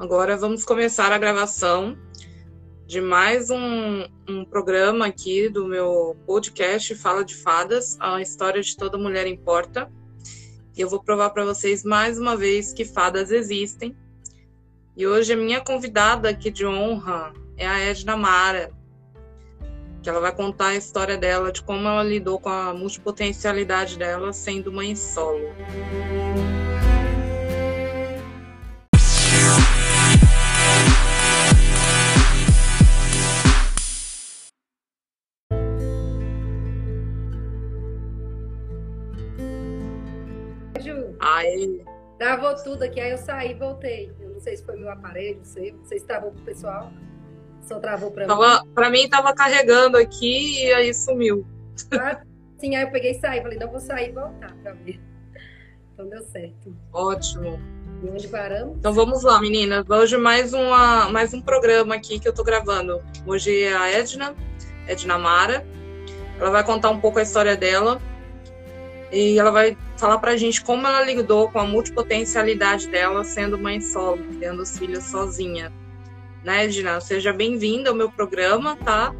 agora vamos começar a gravação de mais um, um, programa aqui do meu podcast Fala de Fadas, a história de toda mulher importa. E eu vou provar para vocês mais uma vez que fadas existem. E hoje a minha convidada aqui de honra é a Edna Mara, que ela vai contar a história dela, de como ela lidou com a multipotencialidade dela sendo mãe solo. Aí. Travou tudo aqui, aí eu saí e voltei. Eu não sei se foi meu aparelho, não sei. Vocês estavam pro pessoal. Só travou pra tava, mim. Pra mim tava carregando aqui e aí sumiu. Ah, sim, aí eu peguei e saí. Falei, não, vou sair e voltar pra ver. Então deu certo. Ótimo. E onde paramos? Então vamos lá, meninas. Hoje mais, uma, mais um programa aqui que eu tô gravando. Hoje é a Edna, Edna Mara. Ela vai contar um pouco a história dela. E ela vai falar pra gente como ela lidou com a multipotencialidade dela sendo mãe solo, tendo os filhos sozinha né, Edna? Seja bem-vinda ao meu programa, tá?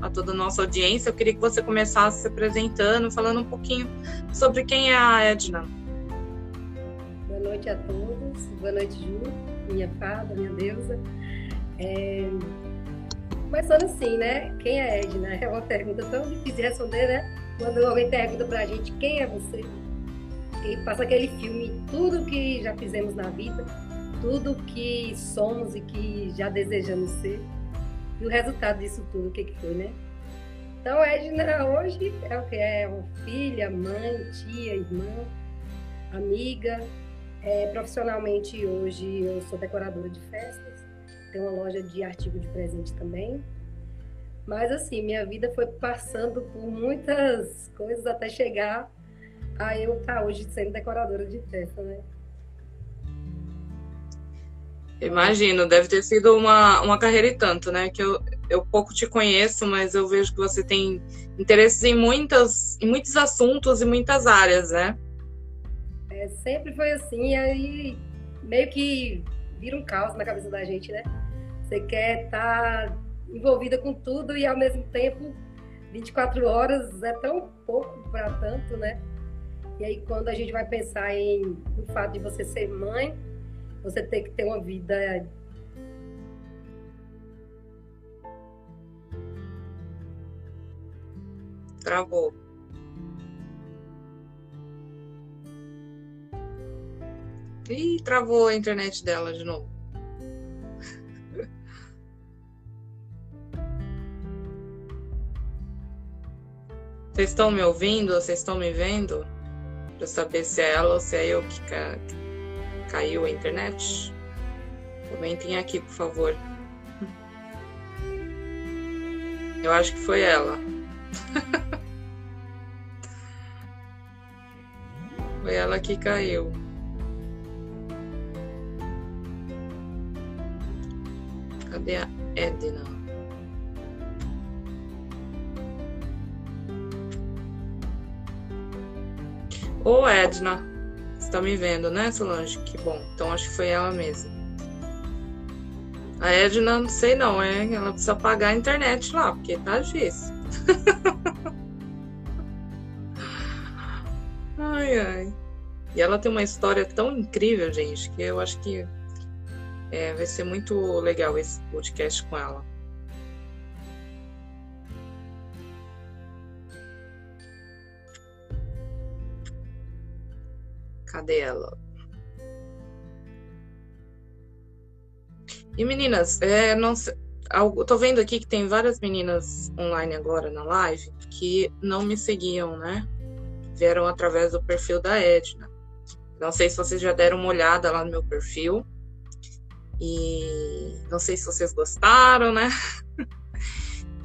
A toda a nossa audiência. Eu queria que você começasse se apresentando, falando um pouquinho sobre quem é a Edna. Boa noite a todos. Boa noite, Ju, minha fada, minha deusa. É... Começando assim, né? Quem é Edna? É uma pergunta tão difícil de responder, né? Quando alguém pergunta pra gente quem é você, e passa aquele filme, tudo que já fizemos na vida, tudo que somos e que já desejamos ser. E o resultado disso tudo, o que, que foi, né? Então, Edna hoje é o que? É uma filha, mãe, tia, irmã, amiga. É, profissionalmente, hoje eu sou decoradora de festas, tenho uma loja de artigo de presente também. Mas, assim, minha vida foi passando por muitas coisas até chegar a eu estar hoje sendo decoradora de festa, né? Imagino, deve ter sido uma, uma carreira e tanto, né? Que eu, eu pouco te conheço, mas eu vejo que você tem interesses em, muitas, em muitos assuntos e muitas áreas, né? É, sempre foi assim, aí meio que vira um caos na cabeça da gente, né? Você quer estar tá envolvida com tudo e ao mesmo tempo 24 horas é tão pouco para tanto, né? E aí quando a gente vai pensar em o fato de você ser mãe, você tem que ter uma vida Travou. Ih, travou a internet dela de novo. Vocês estão me ouvindo? Vocês estão me vendo? Para saber se é ela ou se é eu que, Caiu a internet? Comentem aqui, por favor. Eu acho que foi ela. foi ela que caiu. Cadê a Edna? Ô Edna, você tá me vendo, né, Solange? Que bom. Então acho que foi ela mesma. A Edna, não sei não, é. Ela precisa pagar a internet lá, porque tá difícil. ai, ai. E ela tem uma história tão incrível, gente, que eu acho que é, vai ser muito legal esse podcast com ela. Cadê ela? E meninas, é, não tô vendo aqui que tem várias meninas online agora na live que não me seguiam, né? Vieram através do perfil da Edna. Não sei se vocês já deram uma olhada lá no meu perfil. E não sei se vocês gostaram, né?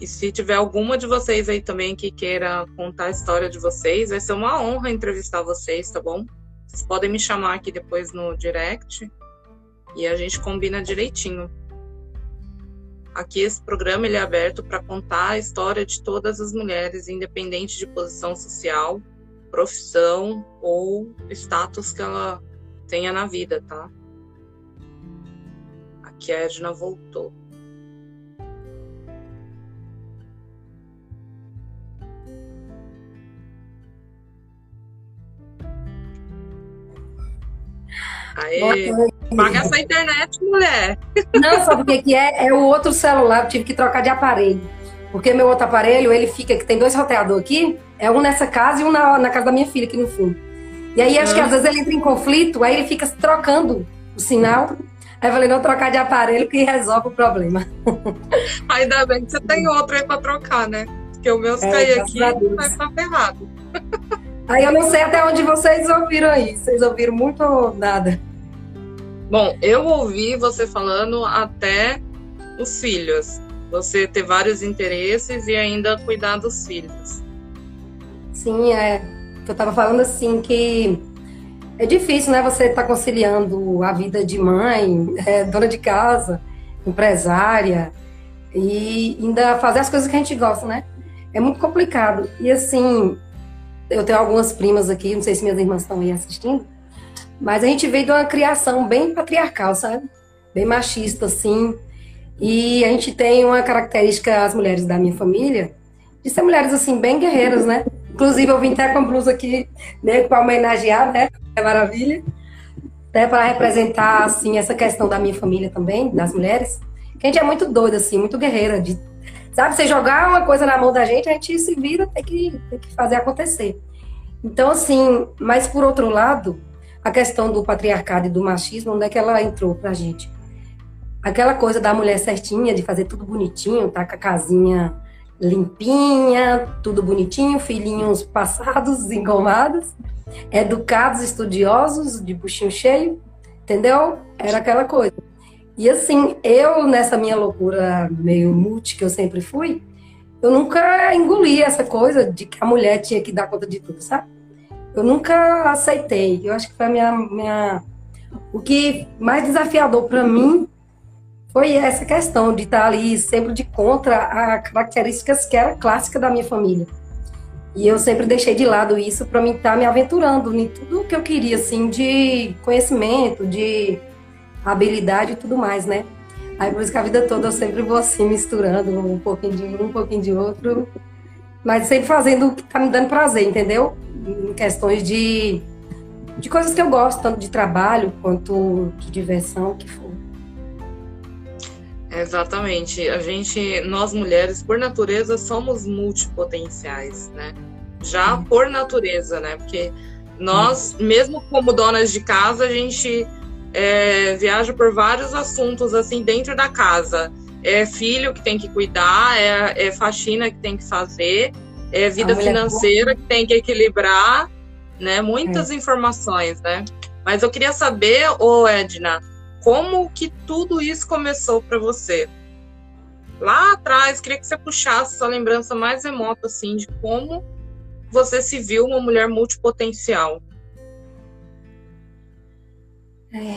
E se tiver alguma de vocês aí também que queira contar a história de vocês, vai ser uma honra entrevistar vocês, tá bom? Vocês podem me chamar aqui depois no direct e a gente combina direitinho. Aqui esse programa ele é aberto para contar a história de todas as mulheres, independente de posição social, profissão ou status que ela tenha na vida, tá? que a Edna voltou. Aê, paga essa internet, mulher. Não, sabe o que, que é? É o outro celular, eu tive que trocar de aparelho. Porque meu outro aparelho, ele fica, que tem dois roteadores aqui, é um nessa casa e um na, na casa da minha filha aqui no fundo. E aí acho que às vezes ele entra em conflito, aí ele fica trocando o sinal. Aí eu falei, não trocar de aparelho que resolve o problema. Ainda bem que você tem outro aí pra trocar, né? Porque o meu se é, cair aqui vai estar ferrado. Aí eu não sei até onde vocês ouviram aí. Vocês ouviram muito ou nada? Bom, eu ouvi você falando até os filhos. Você ter vários interesses e ainda cuidar dos filhos. Sim, é. Eu estava falando assim que é difícil, né? Você estar tá conciliando a vida de mãe, é, dona de casa, empresária e ainda fazer as coisas que a gente gosta, né? É muito complicado. E assim, eu tenho algumas primas aqui, não sei se minhas irmãs estão aí assistindo, mas a gente veio de uma criação bem patriarcal, sabe? Bem machista, assim. E a gente tem uma característica, as mulheres da minha família, de ser mulheres, assim, bem guerreiras, né? Inclusive, eu vim até com a blusa aqui, né, para homenagear, né? É maravilha. Até para representar, assim, essa questão da minha família também, das mulheres. Que a gente é muito doida, assim, muito guerreira, de Sabe, você jogar uma coisa na mão da gente, a gente se vira, tem que, tem que fazer acontecer. Então, assim, mas por outro lado, a questão do patriarcado e do machismo, onde é que ela entrou pra gente? Aquela coisa da mulher certinha, de fazer tudo bonitinho, tá com a casinha limpinha, tudo bonitinho, filhinhos passados, engomados, educados, estudiosos, de buchinho cheio, entendeu? Era aquela coisa. E assim, eu, nessa minha loucura meio multi que eu sempre fui, eu nunca engoli essa coisa de que a mulher tinha que dar conta de tudo, sabe? Eu nunca aceitei. Eu acho que foi a minha. minha... O que mais desafiador para mim foi essa questão de estar ali sempre de contra a características que era clássica da minha família. E eu sempre deixei de lado isso para mim estar me aventurando em tudo que eu queria, assim, de conhecimento, de habilidade e tudo mais, né? Aí por isso que a vida toda eu sempre vou assim, misturando um pouquinho de um, um pouquinho de outro, mas sempre fazendo o que tá me dando prazer, entendeu? Em questões de, de coisas que eu gosto, tanto de trabalho quanto de diversão, que for. Exatamente. A gente, nós mulheres, por natureza, somos multipotenciais, né? Já por natureza, né? Porque nós, mesmo como donas de casa, a gente é, viaja por vários assuntos assim dentro da casa. É filho que tem que cuidar, é, é faxina que tem que fazer, é vida financeira que tem que equilibrar, né? Muitas é. informações, né? Mas eu queria saber, ô Edna, como que tudo isso começou para você? Lá atrás, queria que você puxasse sua lembrança mais remota, assim, de como você se viu uma mulher multipotencial. É,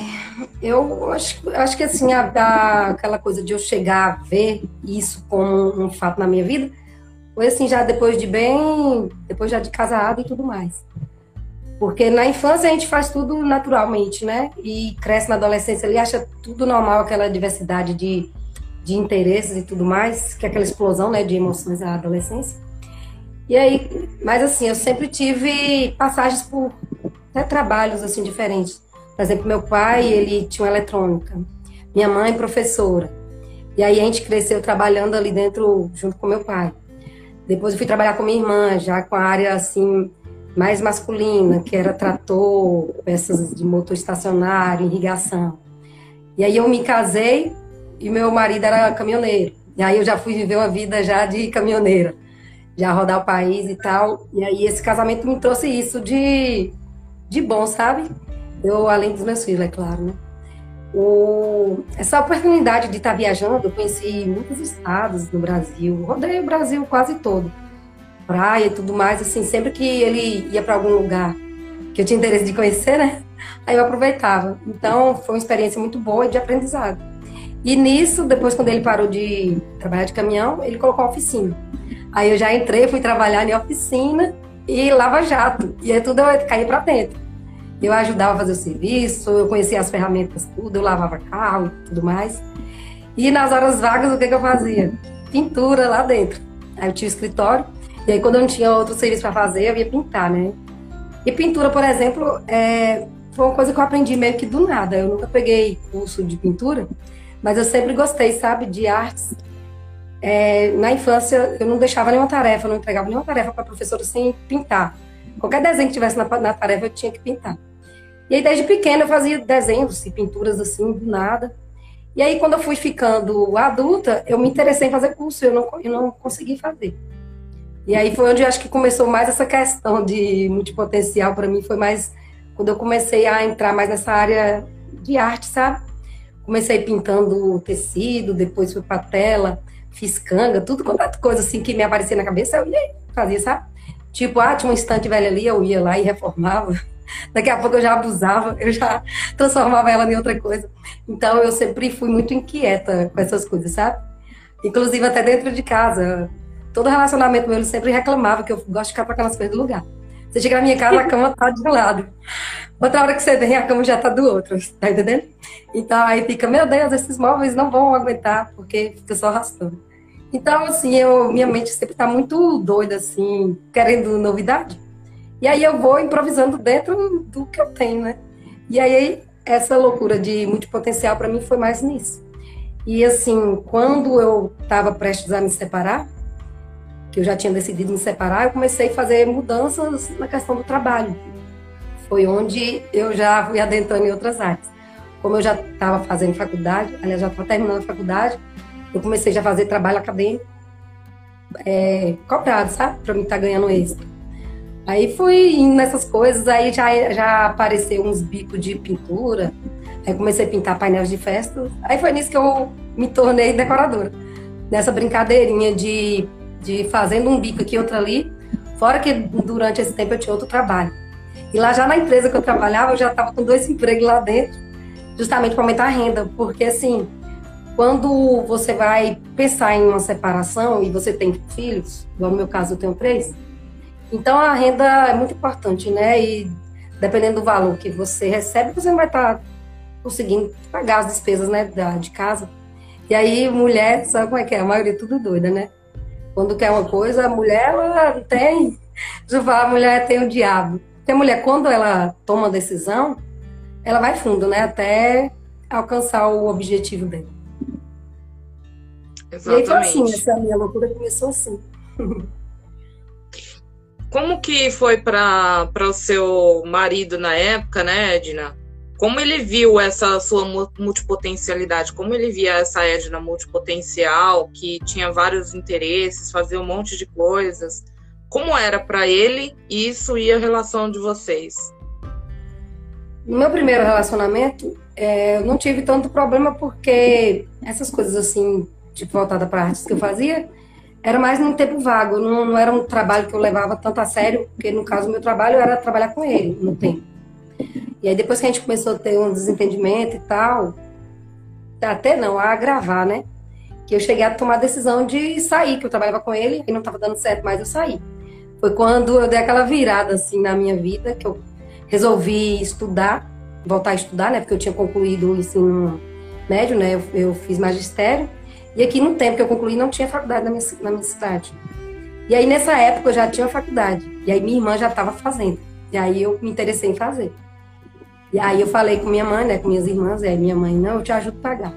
eu acho, acho que assim, a, a, aquela coisa de eu chegar a ver isso como um fato na minha vida, foi assim, já depois de bem, depois já de casado e tudo mais. Porque na infância a gente faz tudo naturalmente, né? E cresce na adolescência ali, acha tudo normal, aquela diversidade de, de interesses e tudo mais, que é aquela explosão, né, de emoções na adolescência. E aí, mas assim, eu sempre tive passagens por né, trabalhos assim diferentes. Por exemplo, meu pai, ele tinha uma eletrônica. Minha mãe, professora. E aí a gente cresceu trabalhando ali dentro, junto com meu pai. Depois eu fui trabalhar com minha irmã, já com a área, assim, mais masculina, que era trator, peças de motor estacionário, irrigação. E aí eu me casei e meu marido era caminhoneiro. E aí eu já fui viver uma vida já de caminhoneira, já rodar o país e tal. E aí esse casamento me trouxe isso de, de bom, sabe? Eu, além dos meus filhos, é claro, né? O, essa oportunidade de estar viajando, eu conheci muitos estados no Brasil, rodei o Brasil quase todo. Praia e tudo mais, assim, sempre que ele ia para algum lugar que eu tinha interesse de conhecer, né? Aí eu aproveitava. Então, foi uma experiência muito boa de aprendizado. E nisso, depois, quando ele parou de trabalhar de caminhão, ele colocou a oficina. Aí eu já entrei, fui trabalhar em oficina e lava jato. E aí tudo eu caí para dentro. Eu ajudava a fazer o serviço, eu conhecia as ferramentas, tudo, eu lavava carro e tudo mais. E nas horas vagas, o que, que eu fazia? Pintura lá dentro. Aí eu tinha escritório, e aí quando eu não tinha outro serviço para fazer, eu ia pintar, né? E pintura, por exemplo, é, foi uma coisa que eu aprendi meio que do nada. Eu nunca peguei curso de pintura, mas eu sempre gostei, sabe, de artes. É, na infância, eu não deixava nenhuma tarefa, não entregava nenhuma tarefa para a professora sem pintar. Qualquer desenho que tivesse na, na, tarefa, eu tinha que pintar. E aí, desde pequena, eu fazia desenhos e pinturas assim, do nada. E aí, quando eu fui ficando adulta, eu me interessei em fazer curso, eu não, eu não consegui fazer. E aí foi onde eu acho que começou mais essa questão de multipotencial para mim, foi mais quando eu comecei a entrar mais nessa área de arte, sabe? Comecei pintando tecido, depois fui para tela, fiz canga, tudo quanto é coisa assim que me aparecia na cabeça, eu ia fazia, sabe? Tipo, ah, tinha um estante velho ali, eu ia lá e reformava. Daqui a pouco eu já abusava, eu já transformava ela em outra coisa. Então eu sempre fui muito inquieta com essas coisas, sabe? Inclusive até dentro de casa. Todo relacionamento meu ele sempre reclamava que eu gosto de ficar trocando as coisas do lugar. Você chega na minha casa, a cama tá de um lado. Outra hora que você vem, a cama já tá do outro, tá entendendo? Então aí fica, meu Deus, esses móveis não vão aguentar, porque fica só arrastando. Então, assim, eu, minha mente sempre está muito doida, assim, querendo novidade. E aí eu vou improvisando dentro do que eu tenho, né? E aí essa loucura de multipotencial para mim foi mais nisso. E assim, quando eu estava prestes a me separar, que eu já tinha decidido me separar, eu comecei a fazer mudanças na questão do trabalho. Foi onde eu já fui adentrando em outras áreas. Como eu já estava fazendo faculdade, aliás, já estava terminando a faculdade, eu comecei já a fazer trabalho acadêmico é, cobrado, sabe? Para mim estar tá ganhando extra. Aí fui indo nessas coisas, aí já, já apareceu uns bicos de pintura, aí comecei a pintar painéis de festa, aí foi nisso que eu me tornei decoradora. Nessa brincadeirinha de, de fazendo um bico aqui, outro ali, fora que durante esse tempo eu tinha outro trabalho. E lá já na empresa que eu trabalhava, eu já estava com dois empregos lá dentro, justamente para aumentar a renda, porque assim, quando você vai pensar em uma separação e você tem filhos, igual no meu caso eu tenho três, então a renda é muito importante, né? E dependendo do valor que você recebe, você não vai estar conseguindo pagar as despesas né, de casa. E aí, mulher, sabe como é que é? A maioria é tudo doida, né? Quando quer uma coisa, a mulher, ela tem. Já fala, a mulher tem o diabo. Porque a mulher, quando ela toma decisão, ela vai fundo, né? Até alcançar o objetivo dela. Exatamente. E aí foi assim, essa minha loucura começou assim. Como que foi para o seu marido na época, né, Edna? Como ele viu essa sua multipotencialidade? Como ele via essa Edna multipotencial, que tinha vários interesses, fazia um monte de coisas? Como era para ele isso e a relação de vocês? No meu primeiro relacionamento, é, eu não tive tanto problema porque essas coisas assim tipo, voltada para artes que eu fazia, era mais num tempo vago, não, não, era um trabalho que eu levava tanto a sério, porque no caso meu trabalho era trabalhar com ele no tempo. E aí depois que a gente começou a ter um desentendimento e tal, até não, a agravar, né? Que eu cheguei a tomar a decisão de sair, que eu trabalhava com ele e não estava dando certo, mas eu saí. Foi quando eu dei aquela virada assim na minha vida, que eu resolvi estudar, voltar a estudar, né? Porque eu tinha concluído o ensino médio, né? Eu, eu fiz magistério. E aqui no tempo que eu concluí não tinha faculdade na minha, na minha cidade. E aí nessa época eu já tinha faculdade. E aí minha irmã já estava fazendo. E aí eu me interessei em fazer. E aí eu falei com minha mãe, né, com minhas irmãs, e aí minha mãe, não, eu te ajudo a pagar.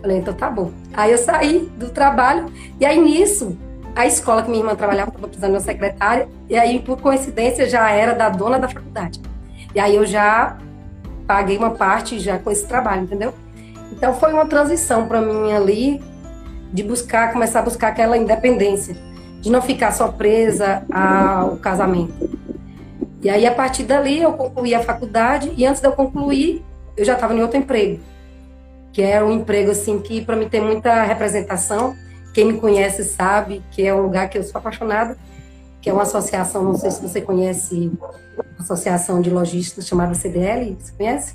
Falei, então tá bom. Aí eu saí do trabalho, e aí nisso, a escola que minha irmã trabalhava estava precisando de uma secretária, e aí por coincidência já era da dona da faculdade. E aí eu já paguei uma parte já com esse trabalho, entendeu? Então foi uma transição para mim ali, de buscar, começar a buscar aquela independência, de não ficar só presa ao casamento. E aí, a partir dali, eu concluí a faculdade e antes de eu concluir, eu já estava em outro emprego, que era um emprego, assim, que para mim tem muita representação. Quem me conhece sabe que é um lugar que eu sou apaixonada, que é uma associação, não sei se você conhece, associação de lojistas chamada CDL, você conhece?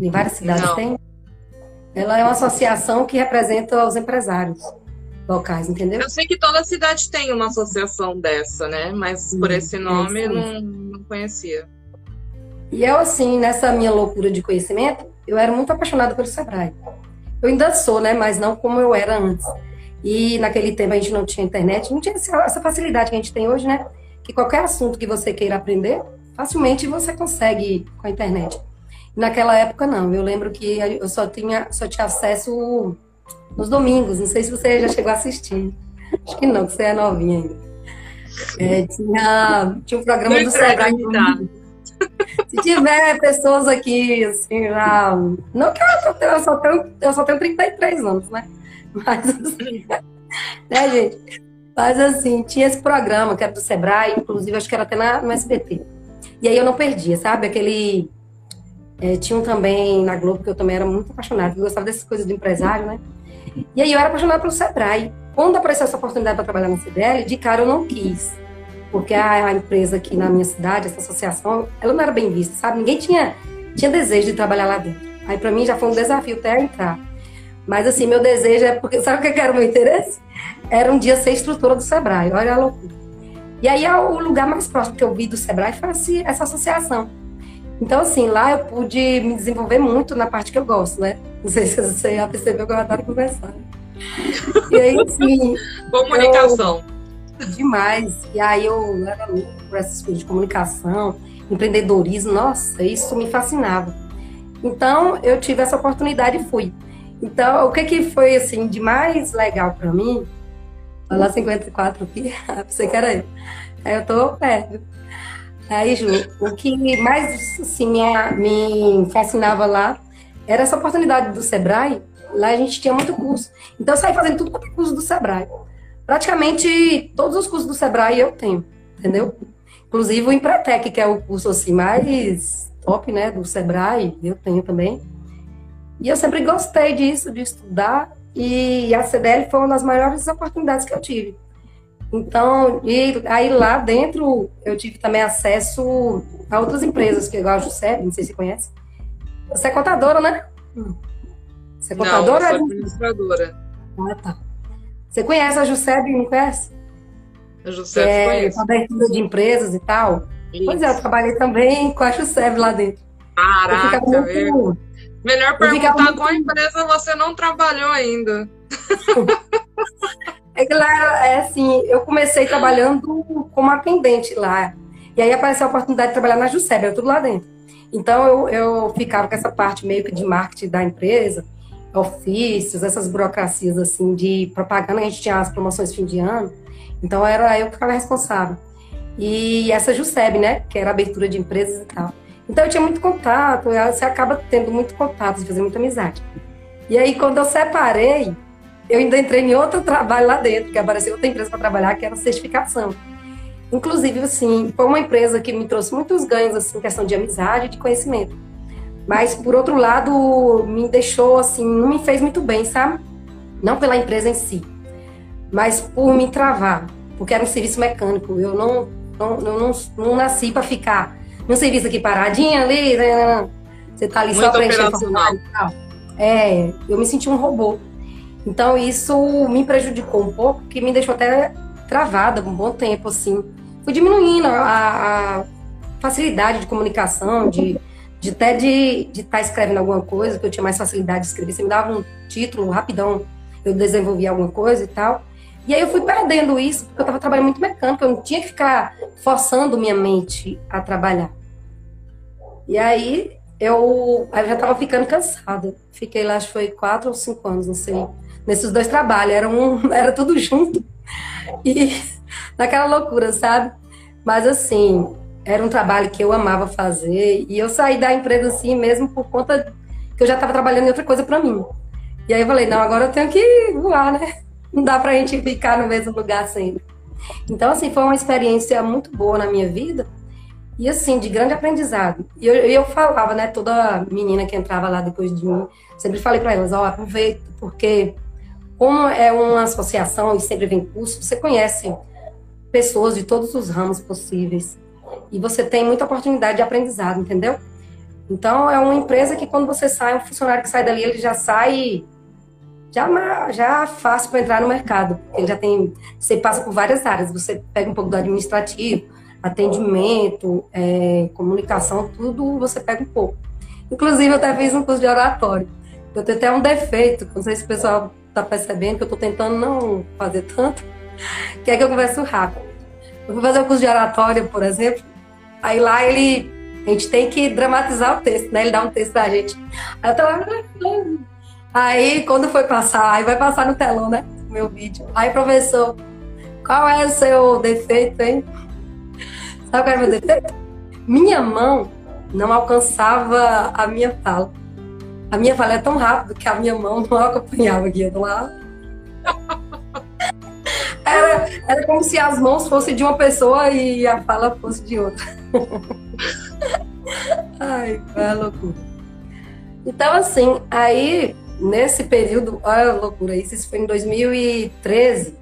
Em várias cidades não. tem. Ela é uma associação que representa os empresários locais, entendeu? Eu sei que toda cidade tem uma associação dessa, né? Mas por esse nome é eu não, não conhecia. E eu, assim, nessa minha loucura de conhecimento, eu era muito apaixonada pelo Sebrae. Eu ainda sou, né? Mas não como eu era antes. E naquele tempo a gente não tinha internet, não tinha essa facilidade que a gente tem hoje, né? Que qualquer assunto que você queira aprender, facilmente você consegue com a internet. Naquela época não, eu lembro que eu só tinha, só tinha acesso nos domingos, não sei se você já chegou a assistir. Acho que não, que você é novinha ainda. É, tinha, tinha um programa do Sebrae. Se tiver pessoas aqui, assim, já. Não que eu, eu, só tenho, eu só tenho 33 anos, né? Mas assim, né, gente? Mas assim, tinha esse programa que era do Sebrae, inclusive acho que era até na, no SBT. E aí eu não perdia, sabe? Aquele é, tinha um também na Globo, que eu também era muito apaixonada, que gostava dessas coisas do empresário, né? E aí eu era apaixonada pelo Sebrae. Quando apareceu essa oportunidade para trabalhar no CDL, de cara eu não quis. Porque a, a, empresa aqui na minha cidade, essa associação, ela não era bem vista, sabe? Ninguém tinha, tinha desejo de trabalhar lá dentro. Aí para mim já foi um desafio até entrar. Mas assim, meu desejo é porque, sabe o que era o meu interesse? Era um dia ser estrutura do Sebrae, olha a loucura. E aí o lugar mais próximo que eu vi do Sebrae foi essa associação. Então, assim, lá eu pude me desenvolver muito na parte que eu gosto, né? Não sei se você já percebeu que eu adoro conversar. E aí, assim. Comunicação. Eu, demais. E aí eu era louco por essas coisas de comunicação, empreendedorismo, nossa, isso me fascinava. Então, eu tive essa oportunidade e fui. Então, o que, que foi, assim, de mais legal para mim? Falar 54 aqui, você que era eu. Aí eu tô perto. Aí, Ju, o que mais assim, me, fascinava lá era essa oportunidade do Sebrae. Lá a gente tinha muito curso. Então, eu saí fazendo tudo com o curso do Sebrae. Praticamente todos os cursos do Sebrae eu tenho, entendeu? Inclusive o Empretec, que é o curso assim, mais top, né, do Sebrae, eu tenho também. E eu sempre gostei disso, de estudar. E a CDL foi uma das maiores oportunidades que eu tive. Então, e aí lá dentro eu tive também acesso a outras empresas, que igual a Juscepe, não sei se você conhece. Você é contadora, né? Você é contadora? Não, eu sou administradora. Ah, tá. Você conhece a Juscepe, não conhece? A Juscepe é, conhece. abertura de empresas e tal. Isso. Pois é, eu trabalhei também com a Juscepe lá dentro. Caraca, muito... Melhor perguntar muito... qual empresa você não trabalhou ainda. É que lá, é assim, eu comecei trabalhando como atendente lá. E aí apareceu a oportunidade de trabalhar na Jusceber, era tudo lá dentro. Então eu, eu ficava com essa parte meio que de marketing da empresa, ofícios, essas burocracias assim de propaganda, a gente tinha as promoções fim de ano. Então era eu que ficava responsável. E essa Juseb, né, que era abertura de empresas e tal. Então eu tinha muito contato, você acaba tendo muito contato, fazer muita amizade. E aí quando eu separei, eu ainda entrei em outro trabalho lá dentro, que apareceu outra empresa para trabalhar, que era certificação. Inclusive, assim, foi uma empresa que me trouxe muitos ganhos, assim, questão de amizade e de conhecimento. Mas, por outro lado, me deixou, assim, não me fez muito bem, sabe? Não pela empresa em si, mas por me travar, porque era um serviço mecânico. Eu não, não, não, não nasci para ficar num serviço aqui paradinha ali, né? você tá ali muito só preenchendo formulário e tal. É, eu me senti um robô. Então isso me prejudicou um pouco, que me deixou até travada um bom tempo, assim. Fui diminuindo a, a facilidade de comunicação, de, de até de estar tá escrevendo alguma coisa, que eu tinha mais facilidade de escrever. Você me dava um título rapidão, eu desenvolvia alguma coisa e tal. E aí eu fui perdendo isso, porque eu estava trabalhando muito mecânico, eu não tinha que ficar forçando minha mente a trabalhar. E aí eu, eu já estava ficando cansada. Fiquei lá, acho que foi quatro ou cinco anos, não sei nesses dois trabalhos, era, um, era tudo junto. E naquela loucura, sabe? Mas assim, era um trabalho que eu amava fazer e eu saí da empresa assim mesmo por conta que eu já estava trabalhando em outra coisa para mim. E aí eu falei, não, agora eu tenho que voar, né? Não dá pra gente ficar no mesmo lugar sempre. Então, assim, foi uma experiência muito boa na minha vida e, assim, de grande aprendizado. E eu, eu falava, né, toda menina que entrava lá depois de mim, sempre falei para elas, ó, oh, aproveita, porque como é uma associação e sempre vem curso, você conhece pessoas de todos os ramos possíveis. E você tem muita oportunidade de aprendizado, entendeu? Então, é uma empresa que quando você sai, um funcionário que sai dali, ele já sai já, já fácil para entrar no mercado. Ele já tem, você passa por várias áreas. Você pega um pouco do administrativo, atendimento, é, comunicação, tudo você pega um pouco. Inclusive, eu até fiz um curso de oratório. Eu tenho até um defeito, não sei se o pessoal está percebendo que eu estou tentando não fazer tanto, que é que eu converso rápido. Eu fui fazer o curso de oratório, por exemplo, aí lá ele, a gente tem que dramatizar o texto, né? Ele dá um texto pra gente. Aí eu tô lá, aí quando foi passar, aí vai passar no telão, né? Meu vídeo. Aí, professor, qual é o seu defeito, hein? Sabe qual é o meu defeito? Minha mão não alcançava a minha fala. A minha fala é tão rápido que a minha mão não acompanhava aqui do lado. Era, era como se as mãos fossem de uma pessoa e a fala fosse de outra. Ai, é loucura. Então, assim, aí, nesse período, olha a loucura, isso foi em 2013.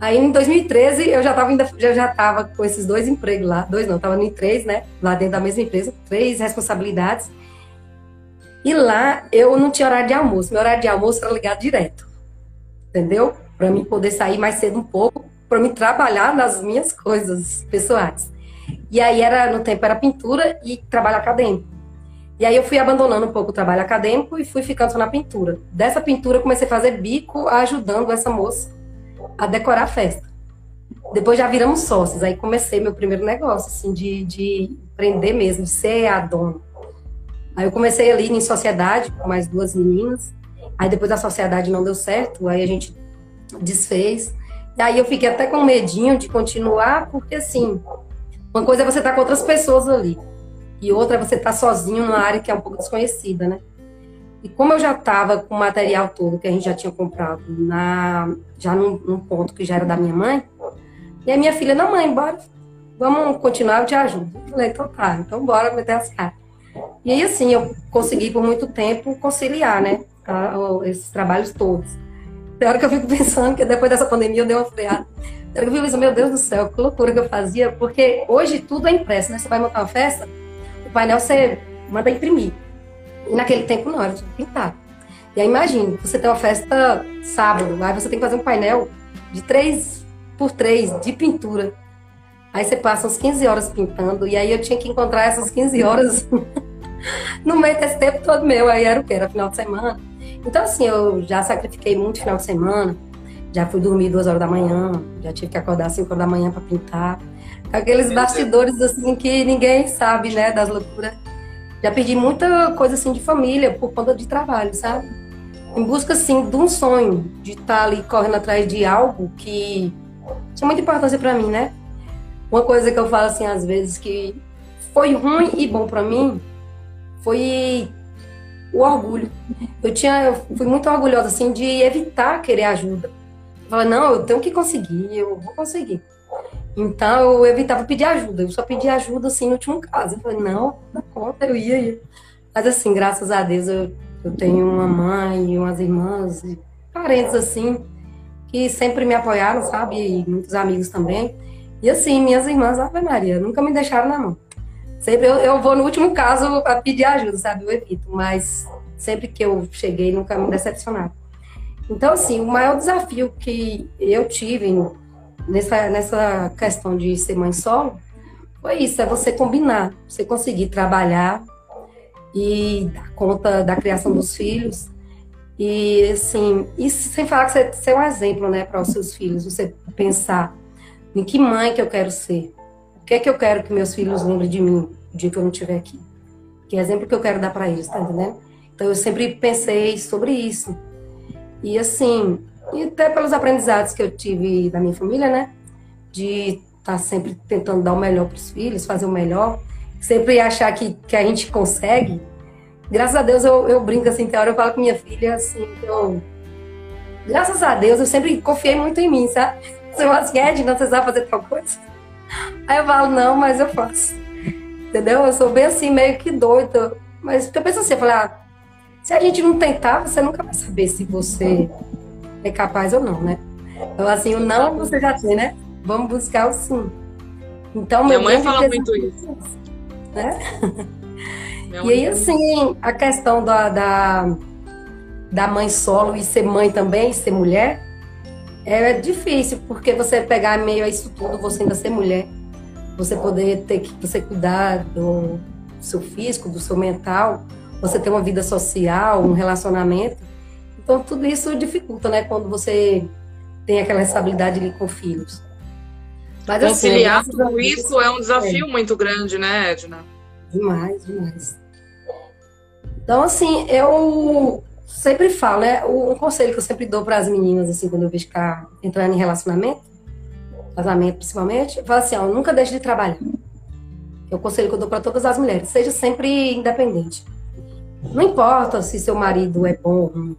Aí, em 2013, eu já estava já, já tava com esses dois empregos lá, dois não, estava em três, né, lá dentro da mesma empresa, três responsabilidades. E lá, eu não tinha horário de almoço, meu horário de almoço era ligado direto, entendeu? para mim poder sair mais cedo um pouco, para mim trabalhar nas minhas coisas pessoais. E aí era no tempo era pintura e trabalho acadêmico. E aí eu fui abandonando um pouco o trabalho acadêmico e fui ficando só na pintura. Dessa pintura comecei a fazer bico ajudando essa moça a decorar a festa. Depois já viramos sócios, aí comecei meu primeiro negócio, assim, de, de empreender mesmo, de ser a dona. Aí eu comecei ali em sociedade com mais duas meninas. Aí depois a sociedade não deu certo, aí a gente desfez. E aí eu fiquei até com medinho de continuar, porque assim, uma coisa é você estar tá com outras pessoas ali, e outra é você estar tá sozinho numa área que é um pouco desconhecida, né? E como eu já estava com o material todo que a gente já tinha comprado, na, já num, num, ponto que já era da minha mãe, e a minha filha, não, mãe, bora, vamos continuar, eu te ajudo. Eu falei, então tá, então bora meter as caras. E aí, assim, eu consegui por muito tempo conciliar, né, esses trabalhos todos. Tem hora que eu fico pensando que depois dessa pandemia eu dei uma freada. Tem hora que eu fico pensando, meu Deus do céu, que loucura que eu fazia, porque hoje tudo é impresso, né? Você vai montar uma festa, o painel você manda imprimir. E naquele tempo não, era tudo pintado. E aí imagine, você tem uma festa sábado, aí você tem que fazer um painel de 3 por 3 de pintura. Aí você passa uns 15 horas pintando, e aí eu tinha que encontrar essas 15 horas no meio desse tempo todo meu. Aí era o quê? Era final de semana. Então, assim, eu já sacrifiquei muito final de semana, já fui dormir duas horas da manhã, já tive que acordar às cinco horas da manhã para pintar. Aqueles bastidores, assim, que ninguém sabe, né, das loucuras. Já perdi muita coisa, assim, de família por conta de trabalho, sabe? Em busca, assim, de um sonho, de estar tá ali correndo atrás de algo que tinha muita importância para mim, né? Uma coisa que eu falo, assim, às vezes, que foi ruim e bom para mim, foi o orgulho. Eu tinha, eu fui muito orgulhosa assim de evitar querer ajuda. Falei, não, eu tenho que conseguir, eu vou conseguir. Então eu evitava pedir ajuda. Eu só pedia ajuda assim no último caso. Eu falei, não, dá conta, eu ia, ia. Mas assim, graças a Deus eu, eu tenho uma mãe, umas irmãs, parentes assim, que sempre me apoiaram, sabe? E muitos amigos também. E assim, minhas irmãs, Ave Maria, nunca me deixaram na mão. Sempre eu, eu vou no último caso a pedir ajuda, sabe? Eu evito, mas sempre que eu cheguei nunca me decepcionava. Então, assim, o maior desafio que eu tive nessa, nessa questão de ser mãe solo foi isso, é você combinar, você conseguir trabalhar e dar conta da criação dos filhos. E, assim, isso sem falar que você ser um exemplo, né, para os seus filhos, você pensar em que mãe que eu quero ser, o que é que eu quero que meus filhos lembrem de mim o dia que eu não estiver aqui? Que exemplo que eu quero dar para eles, tá entendendo? Então eu sempre pensei sobre isso. E assim, e até pelos aprendizados que eu tive da minha família, né? De estar tá sempre tentando dar o melhor para os filhos, fazer o melhor, sempre achar que, que a gente consegue. Graças a Deus eu, eu brinco assim, tem hora eu falo com minha filha assim, eu. Graças a Deus eu sempre confiei muito em mim, sabe? Você fala assim, Ed, não você sabe fazer tal coisa? Aí eu falo, não, mas eu faço. Entendeu? Eu sou bem assim, meio que doida. Mas eu penso assim, eu falei, ah, se a gente não tentar, você nunca vai saber se você é capaz ou não, né? Então, assim, o não você já tem, né? Vamos buscar o sim. Então, Minha mãe fala muito isso. Né? e aí, assim, a questão da, da, da mãe solo e ser mãe também, ser mulher, é difícil, porque você pegar meio a isso tudo, você ainda ser mulher. você poder ter que você cuidar do seu físico, do seu mental, você ter uma vida social, um relacionamento. Então tudo isso dificulta, né, quando você tem aquela responsabilidade ali com filhos. Mas, assim, Conciliar assim, tudo isso é um desafio é. muito grande, né, Edna? Demais, demais. Então, assim, eu sempre falo, né? Um conselho que eu sempre dou para as meninas, assim, quando eu vejo ficar entrando em relacionamento, casamento principalmente, eu falo assim: ó, nunca deixe de trabalhar. É o conselho que eu dou para todas as mulheres. Seja sempre independente. Não importa se seu marido é bom ou ruim.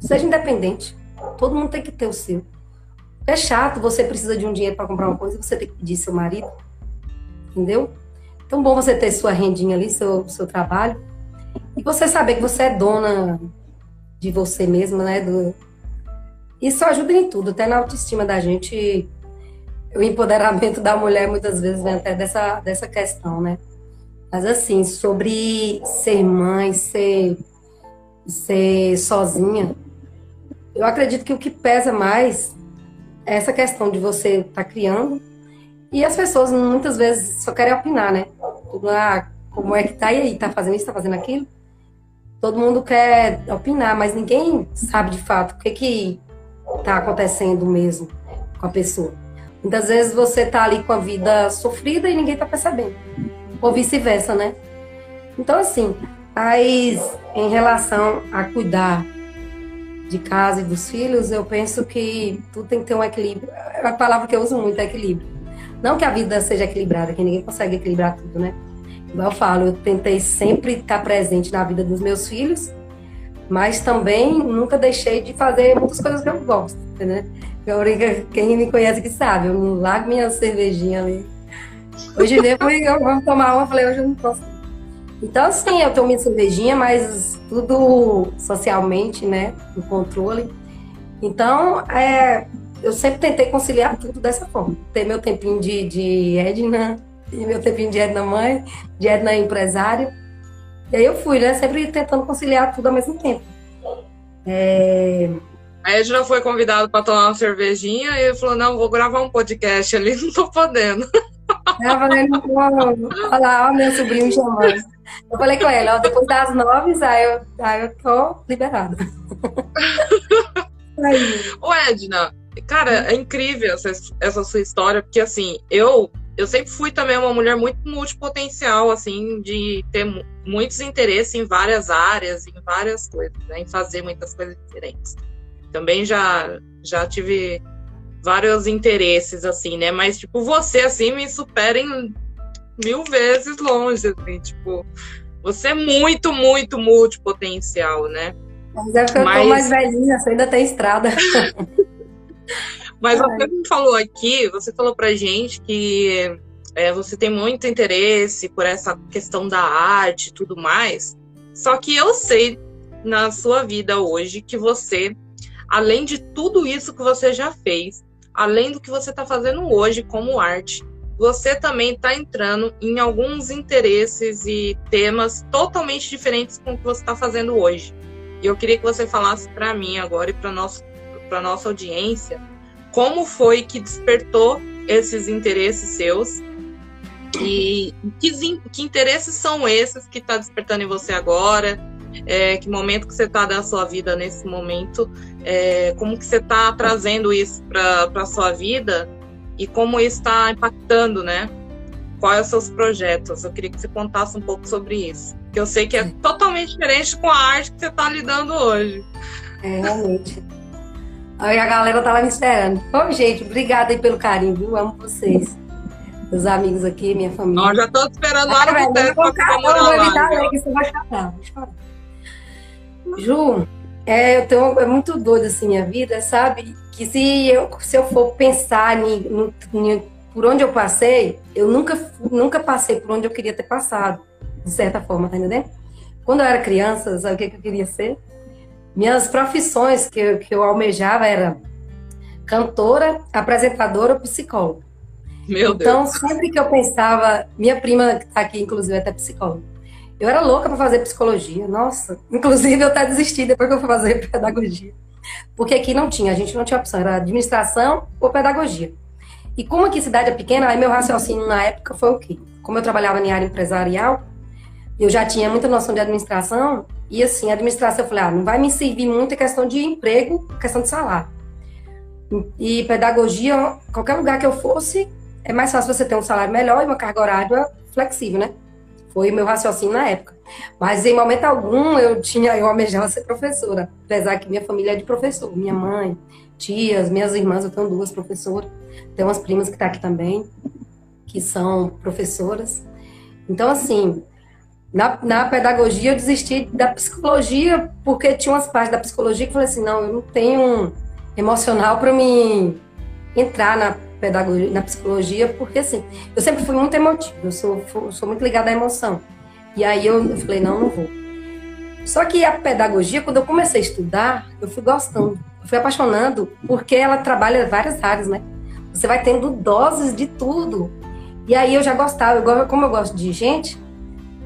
Seja independente. Todo mundo tem que ter o seu. É chato, você precisa de um dinheiro para comprar uma coisa você tem que pedir seu marido. Entendeu? Então, bom você ter sua rendinha ali, seu, seu trabalho. E você saber que você é dona de você mesma, né? Do... Isso ajuda em tudo, até na autoestima da gente. O empoderamento da mulher muitas vezes vem até dessa, dessa questão, né? Mas assim, sobre ser mãe, ser, ser sozinha, eu acredito que o que pesa mais é essa questão de você estar tá criando e as pessoas muitas vezes só querem opinar, né? Ah, como é que tá e aí? Tá fazendo isso, tá fazendo aquilo? Todo mundo quer opinar, mas ninguém sabe de fato o que que tá acontecendo mesmo com a pessoa. Muitas vezes você tá ali com a vida sofrida e ninguém tá percebendo. Ou vice-versa, né? Então, assim, mas em relação a cuidar de casa e dos filhos, eu penso que tudo tem que ter um equilíbrio. É a palavra que eu uso muito é equilíbrio. Não que a vida seja equilibrada, que ninguém consegue equilibrar tudo, né? Igual eu falo, eu tentei sempre estar presente na vida dos meus filhos, mas também nunca deixei de fazer muitas coisas que eu gosto, né? Quem me conhece que sabe, eu não largo minha cervejinha ali. Hoje mesmo eu vou tomar uma, falei, hoje eu não posso então, assim, eu tomo minha cervejinha, mas tudo socialmente, né? No controle. Então, é, eu sempre tentei conciliar tudo dessa forma. Ter meu tempinho de, de Edna, e meu tempinho de Edna mãe, de Edna empresário. E aí eu fui, né? Sempre tentando conciliar tudo ao mesmo tempo. É... A Edna foi convidada para tomar uma cervejinha e falou: Não, vou gravar um podcast ali, não tô podendo. Eu falei: Não. Olha lá, ó, meu sobrinho chamando. Eu falei com ela, ó, depois das nove, aí eu, aí eu tô liberada. Ô, Edna, cara, é incrível essa, essa sua história, porque assim, eu eu sempre fui também uma mulher muito multipotencial, assim, de ter muitos interesses em várias áreas, em várias coisas, né, em fazer muitas coisas diferentes. Também já já tive vários interesses, assim, né, mas, tipo, você, assim, me supera em mil vezes longe, assim, tipo, você é muito, muito multipotencial, né? Mas é porque Mas... eu tô mais velhinha, você ainda tem estrada. Mas você me falou aqui, você falou pra gente que é, você tem muito interesse por essa questão da arte e tudo mais. Só que eu sei na sua vida hoje que você, além de tudo isso que você já fez, além do que você está fazendo hoje como arte, você também está entrando em alguns interesses e temas totalmente diferentes com o que você está fazendo hoje. E eu queria que você falasse para mim agora e para nossa audiência como foi que despertou esses interesses seus e que, que interesses são esses que está despertando em você agora? É, que momento que você está da sua vida nesse momento? É, como que você está trazendo isso para a sua vida e como isso está impactando, né? Quais são os seus projetos? Eu queria que você contasse um pouco sobre isso. Que eu sei que é totalmente diferente com a arte que você está lidando hoje. É, realmente. Aí a galera tá lá me esperando. Bom, gente, obrigada aí pelo carinho, viu? Amo vocês. Meus amigos aqui, minha família. Nós já estamos esperando lá no boteco pra comemorar lá. Você vai chorar, Ju, é, eu tenho, é muito doido assim minha vida, sabe? que se eu, se eu for pensar em, em, por onde eu passei, eu nunca, nunca passei por onde eu queria ter passado, de certa forma, tá entendendo? Quando eu era criança, sabe o que, eu queria ser? Minhas profissões que eu, que eu almejava era cantora, apresentadora, psicóloga. Meu então, Deus. sempre que eu pensava, minha prima que está aqui, inclusive, é até psicóloga. Eu era louca para fazer psicologia, nossa. Inclusive, eu até desisti depois que eu fui fazer pedagogia porque aqui não tinha, a gente não tinha opção, era administração ou pedagogia. E como aqui a cidade é pequena, aí meu raciocínio na época foi o quê? Como eu trabalhava em área empresarial, eu já tinha muita noção de administração, e assim, a administração, eu falei, ah, não vai me servir muito a questão de emprego, questão de salário. E pedagogia, qualquer lugar que eu fosse, é mais fácil você ter um salário melhor e uma carga horária flexível, né? Foi o meu raciocínio na época. Mas em momento algum eu tinha, eu almejava ser professora, apesar que minha família é de professor, minha mãe, tias, minhas irmãs, eu tenho duas professoras, tenho umas primas que estão tá aqui também, que são professoras. Então, assim, na, na pedagogia eu desisti da psicologia, porque tinha umas partes da psicologia que eu falei assim, não, eu não tenho emocional para me entrar na pedagogia, na psicologia, porque assim, eu sempre fui muito emotiva, eu sou, sou muito ligada à emoção. E aí eu, eu falei, não, não vou. Só que a pedagogia, quando eu comecei a estudar, eu fui gostando, eu fui apaixonando, porque ela trabalha várias áreas, né? Você vai tendo doses de tudo. E aí eu já gostava, eu, como eu gosto de gente,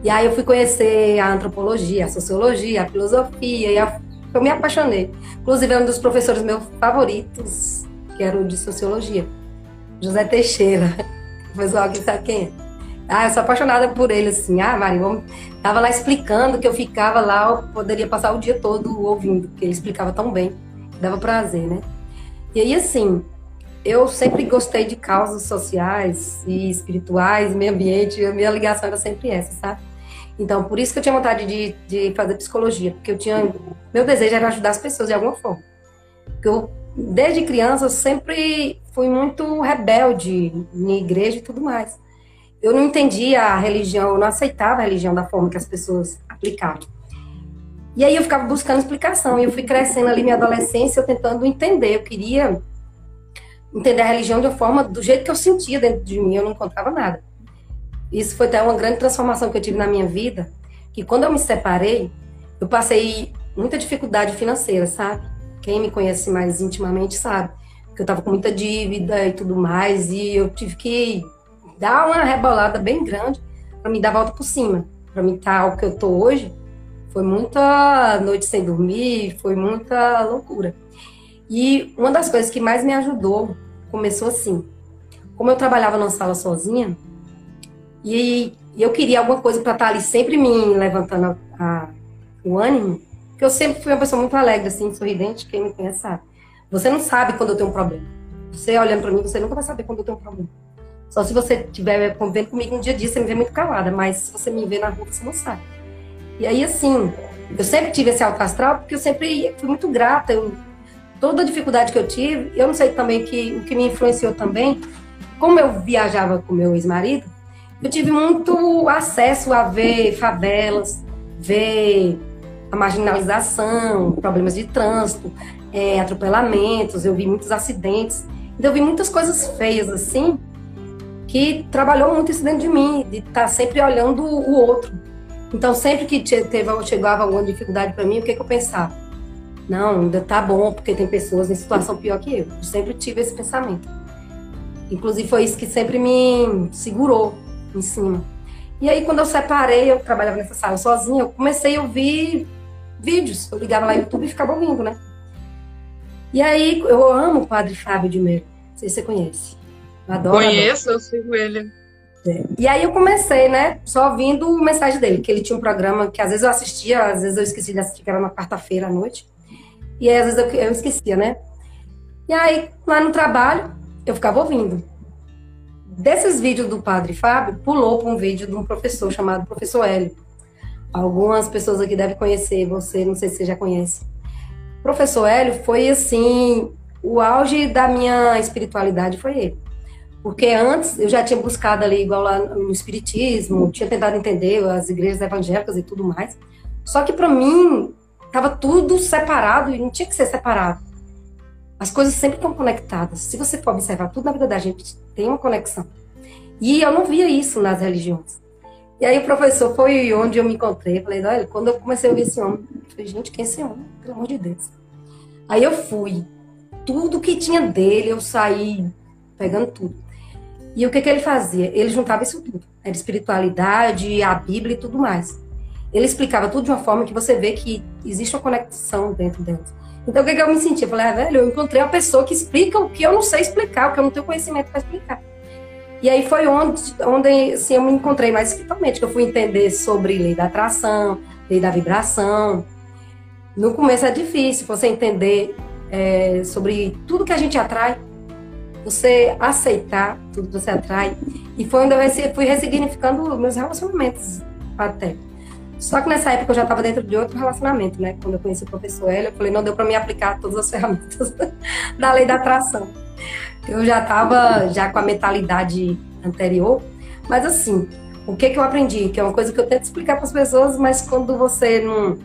e aí eu fui conhecer a antropologia, a sociologia, a filosofia, e a, eu me apaixonei. Inclusive, é um dos professores meus favoritos, que era o de sociologia, José Teixeira. O pessoal aqui sabe quem é. Ah, eu sou apaixonada por ele, assim. Ah, Mari, vamos... tava lá explicando que eu ficava lá, eu poderia passar o dia todo ouvindo, porque ele explicava tão bem, dava prazer, né? E aí, assim, eu sempre gostei de causas sociais e espirituais, meio ambiente, a minha ligação era sempre essa, sabe? Então, por isso que eu tinha vontade de, de fazer psicologia, porque eu tinha. Meu desejo era ajudar as pessoas de alguma forma. Porque eu, desde criança, eu sempre fui muito rebelde na igreja e tudo mais eu não entendia a religião, eu não aceitava a religião da forma que as pessoas aplicavam. E aí eu ficava buscando explicação, e eu fui crescendo ali minha adolescência, eu tentando entender, eu queria entender a religião de uma forma, do jeito que eu sentia dentro de mim, eu não encontrava nada. Isso foi até uma grande transformação que eu tive na minha vida, que quando eu me separei, eu passei muita dificuldade financeira, sabe? Quem me conhece mais intimamente sabe que eu tava com muita dívida e tudo mais, e eu tive que dar uma rebolada bem grande para me dar a volta por cima. Para mim estar tá o que eu tô hoje, foi muita noite sem dormir, foi muita loucura. E uma das coisas que mais me ajudou começou assim. Como eu trabalhava numa sala sozinha, e, eu queria alguma coisa para estar tá ali sempre me levantando a, a, o ânimo, que eu sempre fui uma pessoa muito alegre, assim, sorridente, quem me conhece sabe. Você não sabe quando eu tenho um problema. Você olhando para mim, você nunca vai saber quando eu tenho um problema. Só se você estiver convivendo comigo um dia disso, você me vê muito calada, mas se você me vê na rua, você não sabe. E aí, assim, eu sempre tive esse alto astral porque eu sempre fui muito grata. Eu, toda a dificuldade que eu tive, eu não sei também que o que me influenciou também, como eu viajava com meu ex-marido, eu tive muito acesso a ver favelas, ver a marginalização, problemas de trânsito, é, atropelamentos, eu vi muitos acidentes. Então, eu vi muitas coisas feias assim, que trabalhou muito isso dentro de mim, de estar tá sempre olhando o outro. Então, sempre que teve, chegava alguma dificuldade para mim, o que, que eu pensava? Não, ainda tá bom, porque tem pessoas em situação pior que eu. Eu sempre tive esse pensamento. Inclusive, foi isso que sempre me segurou em cima. E aí, quando eu separei, eu trabalhava nessa sala sozinha, eu comecei a ouvir vídeos. Eu ligava lá no YouTube e ficava ouvindo, né? E aí, eu amo o Padre Fábio de Mello. Não sei se você conhece. Adoro. Conheço, adoro. eu sigo ele. É. E aí eu comecei, né, só ouvindo o mensagem dele, que ele tinha um programa que às vezes eu assistia, às vezes eu esqueci de assistir, que era na quarta-feira à noite. E aí, às vezes eu, eu esquecia, né? E aí, lá no trabalho, eu ficava ouvindo. Desses vídeos do Padre Fábio, pulou para um vídeo de um professor chamado Professor Hélio. Algumas pessoas aqui devem conhecer, você, não sei se você já conhece. Professor Hélio foi, assim, o auge da minha espiritualidade foi ele. Porque antes eu já tinha buscado ali, igual lá no Espiritismo, tinha tentado entender as igrejas evangélicas e tudo mais. Só que para mim, estava tudo separado e não tinha que ser separado. As coisas sempre estão conectadas. Se você for observar, tudo na vida da gente tem uma conexão. E eu não via isso nas religiões. E aí o professor foi onde eu me encontrei. Falei, olha, quando eu comecei a ouvir esse homem, falei, gente, quem é esse homem? Pelo amor de Deus. Aí eu fui. Tudo que tinha dele, eu saí pegando tudo. E o que, que ele fazia? Ele juntava isso tudo. Era espiritualidade, a Bíblia e tudo mais. Ele explicava tudo de uma forma que você vê que existe uma conexão dentro delas. Então, o que, que eu me senti? Eu falei, ah, velho, eu encontrei uma pessoa que explica o que eu não sei explicar, o que eu não tenho conhecimento para explicar. E aí foi onde, onde assim, eu me encontrei mais espiritualmente, que eu fui entender sobre lei da atração, lei da vibração. No começo é difícil você entender é, sobre tudo que a gente atrai, você aceitar tudo que você atrai. E foi onde eu fui ressignificando meus relacionamentos até. Só que nessa época eu já estava dentro de outro relacionamento, né? Quando eu conheci o professor Hélio, eu falei, não deu para me aplicar todas as ferramentas da lei da atração. Eu já estava já com a mentalidade anterior, mas assim, o que que eu aprendi? Que é uma coisa que eu tento explicar para as pessoas, mas quando você não,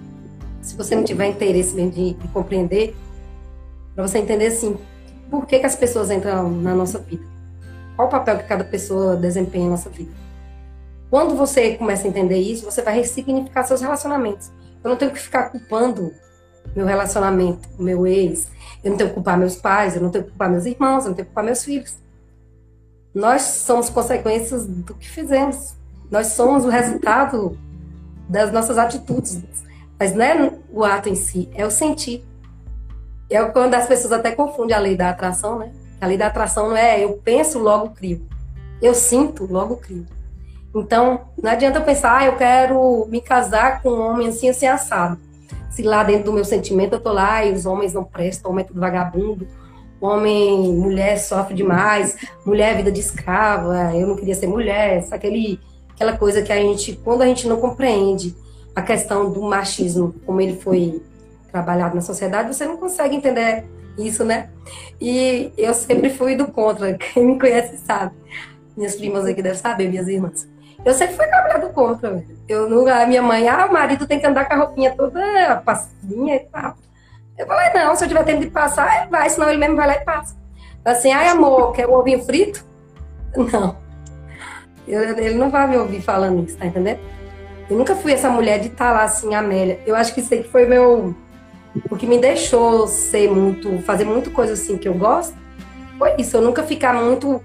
se você não tiver interesse mesmo de, de compreender, para você entender assim, por que que as pessoas entram na nossa vida? Qual o papel que cada pessoa desempenha na nossa vida? Quando você começa a entender isso, você vai ressignificar seus relacionamentos. Eu não tenho que ficar culpando meu relacionamento, meu ex. Eu não tenho que culpar meus pais, eu não tenho que culpar meus irmãos, eu não tenho que culpar meus filhos. Nós somos consequências do que fizemos. Nós somos o resultado das nossas atitudes. Mas não é o ato em si, é o sentir. É quando as pessoas até confundem a lei da atração, né? A lei da atração não é eu penso, logo crio. Eu sinto, logo crio. Então, não adianta pensar, ah, eu quero me casar com um homem assim, assim, assado. Se lá dentro do meu sentimento eu tô lá e os homens não prestam, homem é tudo vagabundo, homem, mulher sofre demais, mulher é vida de escrava, eu não queria ser mulher, aquele, aquela coisa que a gente, quando a gente não compreende a questão do machismo, como ele foi trabalhado na sociedade, você não consegue entender isso, né? E eu sempre fui do contra, quem me conhece sabe. Minhas primas aqui devem saber, minhas irmãs. Eu sempre fui trabalhado contra. Eu nunca, minha mãe, ah, o marido tem que andar com a roupinha toda passinha e tal. Eu falei, não, se eu tiver tempo de passar, ele vai, senão ele mesmo vai lá e passa. Assim, ai amor, quer um ovinho frito? Não. Eu, ele não vai me ouvir falando isso, tá entendendo? Eu nunca fui essa mulher de estar tá lá assim, Amélia. Eu acho que isso aí foi meu. O que me deixou ser muito. fazer muito coisa assim que eu gosto. Foi isso. Eu nunca ficar muito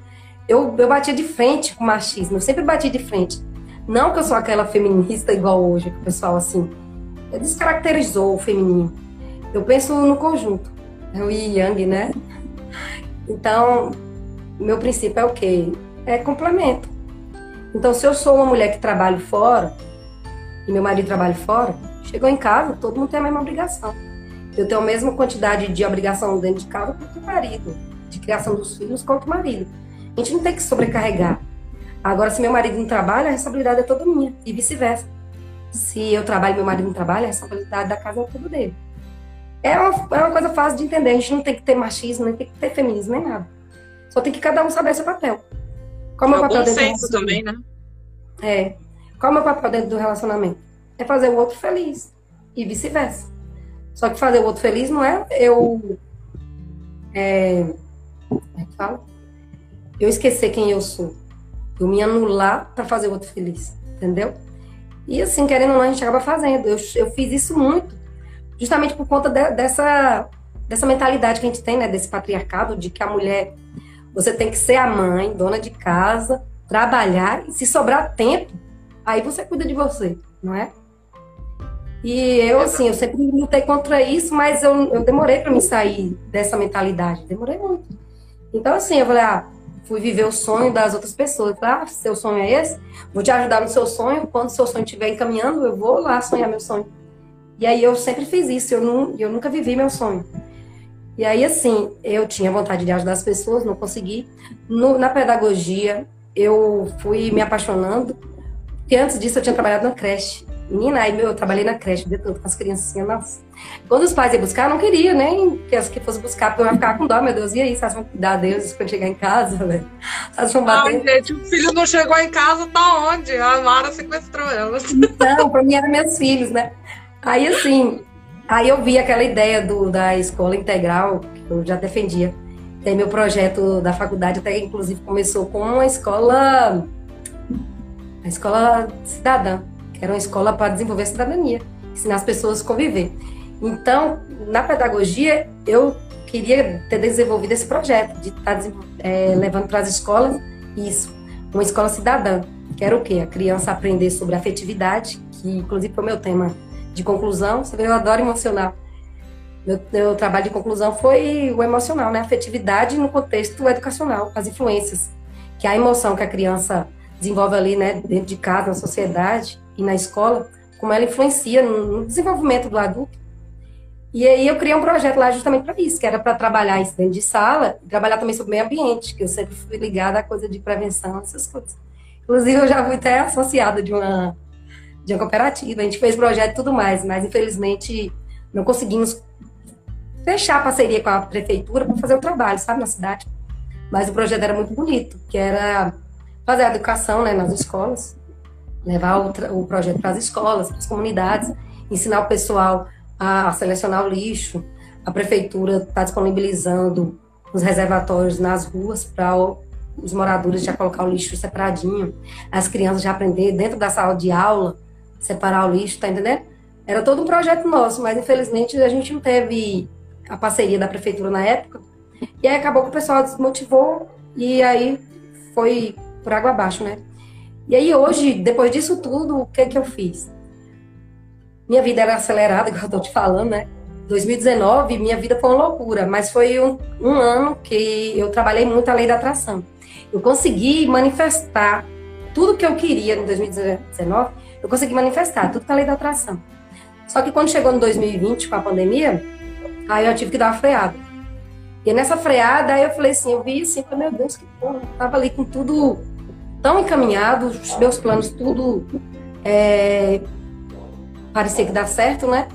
eu, eu batia de frente com o machismo, eu sempre bati de frente. Não que eu sou aquela feminista igual hoje, que o pessoal assim descaracterizou o feminino. Eu penso no conjunto, é o yang, né? Então, meu princípio é o quê? É complemento. Então, se eu sou uma mulher que trabalho fora e meu marido trabalha fora, chegou em casa, todo mundo tem a mesma obrigação. Eu tenho a mesma quantidade de obrigação dentro de casa quanto o marido, de criação dos filhos quanto o marido. A gente não tem que sobrecarregar. Agora, se meu marido não trabalha, a responsabilidade é toda minha. E vice-versa. Se eu trabalho e meu marido não trabalha, a responsabilidade da casa é toda dele. É uma, é uma coisa fácil de entender. A gente não tem que ter machismo, nem tem que ter feminismo, nem nada. Só tem que cada um saber seu papel. Qual é o meu papel dentro do relacionamento? também, né? É. Qual é o meu papel dentro do relacionamento? É fazer o outro feliz. E vice-versa. Só que fazer o outro feliz não é eu. É, como é que fala? Eu esquecer quem eu sou. Eu me anular para fazer o outro feliz, entendeu? E assim, querendo ou não, a gente acaba fazendo. Eu, eu fiz isso muito, justamente por conta de, dessa, dessa mentalidade que a gente tem, né? Desse patriarcado, de que a mulher, você tem que ser a mãe, dona de casa, trabalhar, e se sobrar tempo, aí você cuida de você, não é? E eu, assim, eu sempre lutei contra isso, mas eu, eu demorei para me sair dessa mentalidade. Demorei muito. Então, assim, eu falei, ah, fui viver o sonho das outras pessoas. Ah, seu sonho é esse? Vou te ajudar no seu sonho. Quando seu sonho estiver encaminhando, eu vou lá sonhar meu sonho. E aí eu sempre fiz isso, eu, não, eu nunca vivi meu sonho. E aí, assim, eu tinha vontade de ajudar as pessoas, não consegui. No, na pedagogia, eu fui me apaixonando, porque antes disso eu tinha trabalhado na creche. Menina, aí meu, eu trabalhei na creche, de tudo com as criancinhas, nossa. Quando os pais iam buscar, eu não queria nem que as que fosse buscar, porque eu ia ficar com dó, meu Deus, e aí, vocês vão cuidar deles quando chegar em casa, velho? Vocês vão bater. Não, gente, o filho não chegou em casa, tá onde? A Mara sequestrou elas. Então, pra mim eram meus filhos, né? Aí, assim, aí eu vi aquela ideia do, da escola integral, que eu já defendia. Tem meu projeto da faculdade, até inclusive começou com uma escola, a escola cidadã era uma escola para desenvolver a cidadania, ensinar as pessoas a conviver. Então, na pedagogia, eu queria ter desenvolvido esse projeto de estar tá, é, levando para as escolas isso, uma escola cidadã, que era o quê? A criança aprender sobre afetividade, que inclusive foi o meu tema de conclusão, você vê, eu adoro emocional. meu, meu, trabalho de conclusão foi o emocional, né? Afetividade no contexto educacional, as influências. Que a emoção que a criança desenvolve ali, né, dentro de casa, na sociedade e na escola, como ela influencia no desenvolvimento do adulto. E aí eu criei um projeto lá justamente para isso, que era para trabalhar isso dentro de sala, e trabalhar também sobre o meio ambiente, que eu sempre fui ligada à coisa de prevenção, essas coisas. Inclusive, eu já fui até associada de uma, de uma cooperativa, a gente fez projeto e tudo mais, mas infelizmente não conseguimos fechar a parceria com a prefeitura para fazer o trabalho, sabe, na cidade. Mas o projeto era muito bonito, que era fazer a educação né, nas escolas, levar o, o projeto para as escolas, para as comunidades, ensinar o pessoal a, a selecionar o lixo. A prefeitura está disponibilizando os reservatórios nas ruas para os moradores já colocar o lixo separadinho, as crianças já aprender dentro da sala de aula separar o lixo, tá entendendo? Era todo um projeto nosso, mas infelizmente a gente não teve a parceria da prefeitura na época. E aí acabou que o pessoal desmotivou e aí foi por água abaixo, né? E aí hoje, depois disso tudo, o que que eu fiz? Minha vida era acelerada, igual eu tô te falando, né? 2019, minha vida foi uma loucura, mas foi um, um ano que eu trabalhei muito a lei da atração. Eu consegui manifestar tudo que eu queria em 2019, eu consegui manifestar tudo com a lei da atração. Só que quando chegou no 2020, com a pandemia, aí eu tive que dar uma freada. E nessa freada, aí eu falei assim, eu vi assim, meu Deus, que porra, eu tava ali com tudo tão encaminhado, os meus planos tudo é, parecia que dá certo, né?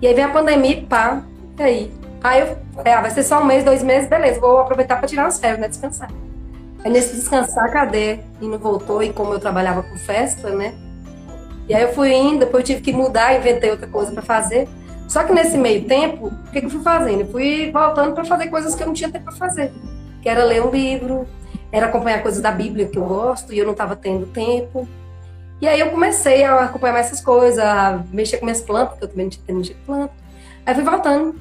E aí vem a pandemia e pá, e aí? Aí eu falei, ah, vai ser só um mês, dois meses, beleza, vou aproveitar para tirar umas férias, né? Descansar. Aí nesse descansar, cadê? E não voltou, e como eu trabalhava com festa, né? E aí eu fui indo, depois eu tive que mudar, inventei outra coisa para fazer. Só que nesse meio tempo, o que, que eu fui fazendo? Eu fui voltando para fazer coisas que eu não tinha tempo para fazer. Que era ler um livro, era acompanhar coisas da Bíblia que eu gosto e eu não estava tendo tempo. E aí eu comecei a acompanhar mais essas coisas, a mexer com minhas plantas, porque eu também não tinha tempo mexer com planta. Aí fui voltando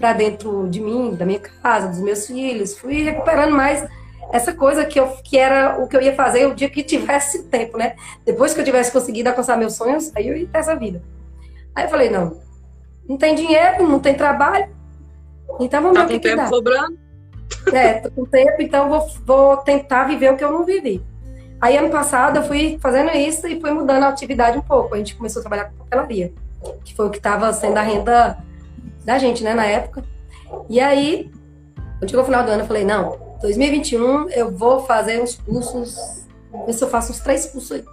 para dentro de mim, da minha casa, dos meus filhos, fui recuperando mais essa coisa que, eu, que era o que eu ia fazer o dia que tivesse tempo, né? Depois que eu tivesse conseguido alcançar meus sonhos, aí eu ia ter essa vida. Aí eu falei, não, não tem dinheiro, não tem trabalho, então vamos tá ver o que, que dá. sobrando? É, tô com tempo, então vou, vou tentar viver o que eu não vivi. Aí, ano passado, eu fui fazendo isso e fui mudando a atividade um pouco. A gente começou a trabalhar com papelaria, que foi o que estava sendo a renda da gente, né, na época. E aí, chegou o final do ano, eu falei, não, 2021 eu vou fazer uns cursos, ver se eu faço uns três cursos aí.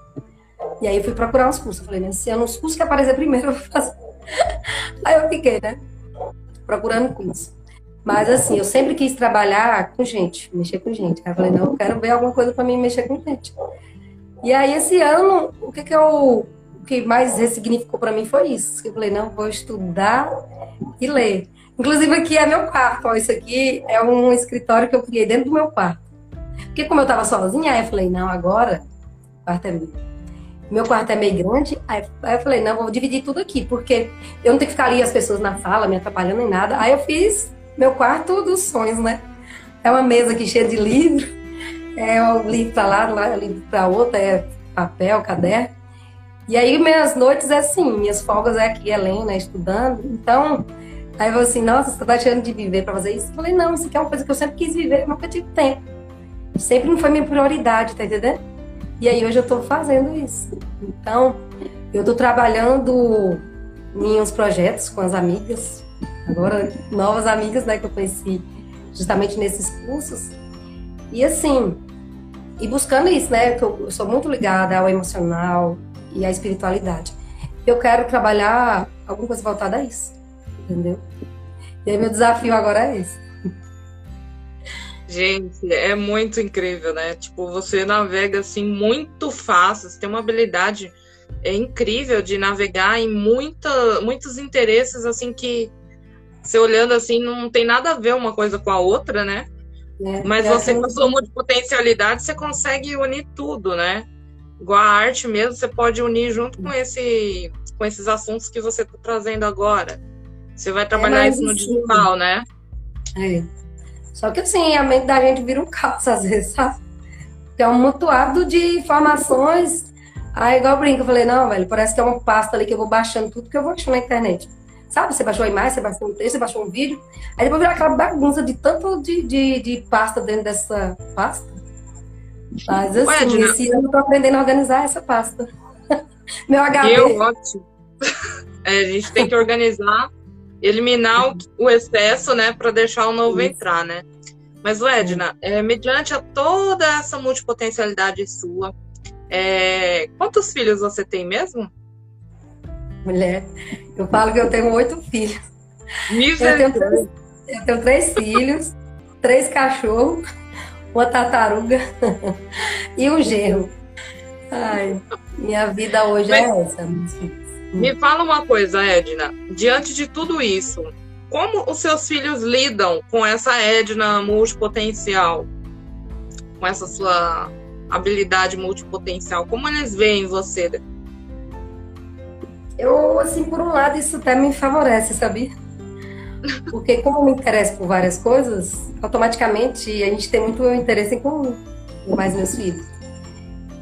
E aí, eu fui procurar uns cursos. Eu falei, nesse ano, os cursos que aparecer primeiro, eu vou fazer. Aí eu fiquei, né, procurando curso. Mas assim, eu sempre quis trabalhar com gente, mexer com gente. Aí eu falei, não, eu quero ver alguma coisa para mim mexer com gente. E aí esse ano, o que que eu o que mais ressignificou para mim foi isso. Eu falei, não, vou estudar e ler. Inclusive aqui é meu quarto, ó, isso aqui é um escritório que eu criei dentro do meu quarto. Porque como eu tava sozinha, aí eu falei, não, agora o quarto é meu. Meu quarto é meio grande, aí eu falei, não, vou dividir tudo aqui, porque eu não tenho que ficar ali as pessoas na sala me atrapalhando em nada. Aí eu fiz meu quarto dos sonhos, né? É uma mesa aqui cheia de livro, é um livro para lá, lá livro para outra, é papel, caderno. E aí minhas noites é assim, minhas folgas é aqui, Helena, estudando. Então, aí eu falei assim, nossa, você tá achando de viver para fazer isso? Eu falei, não, isso aqui é uma coisa que eu sempre quis viver, nunca tive tempo. Sempre não foi minha prioridade, tá entendendo? E aí hoje eu tô fazendo isso. Então, eu tô trabalhando em uns projetos com as amigas, agora novas amigas, né, que eu conheci justamente nesses cursos. E assim, e buscando isso, né, que eu sou muito ligada ao emocional e à espiritualidade. Eu quero trabalhar alguma coisa voltada a isso, entendeu? E aí meu desafio agora é esse. Gente, é muito incrível, né? Tipo, você navega assim muito fácil, você tem uma habilidade é incrível de navegar em muita, muitos interesses assim que você olhando assim, não tem nada a ver uma coisa com a outra, né? É, Mas é, você, com a sua multipotencialidade, você consegue unir tudo, né? Igual a arte mesmo, você pode unir junto com, esse, com esses assuntos que você está trazendo agora. Você vai trabalhar é, isso no assim, digital, né? É. Só que assim, a mente da gente vira um caos às vezes, sabe? É um mutuado de informações. Aí, igual eu brinco, eu falei, não, velho, parece que é uma pasta ali que eu vou baixando tudo que eu vou achar na internet. Sabe? Você baixou a imagem, você baixou um texto, você baixou um vídeo. Aí depois vira aquela bagunça de tanto de, de, de pasta dentro dessa pasta. Mas assim, Ué, esse ano eu tô aprendendo a organizar essa pasta. Meu HD. Eu, ótimo. É, a gente tem que organizar, eliminar o, o excesso, né, para deixar o novo Isso. entrar, né? Mas, Edna, é, mediante a toda essa multipotencialidade sua, é, quantos filhos você tem mesmo? Mulher, eu falo que eu tenho oito filhos. Eu tenho, três, eu tenho três filhos, três cachorros, uma tartaruga e um gerro. Ai, minha vida hoje Mas, é essa. Me fala uma coisa, Edna. Diante de tudo isso, como os seus filhos lidam com essa Edna multipotencial? Com essa sua habilidade multipotencial? Como eles veem você? Eu, assim, por um lado, isso até me favorece, sabia? Porque como eu me interesso por várias coisas, automaticamente a gente tem muito interesse em comum, mais meus filhos.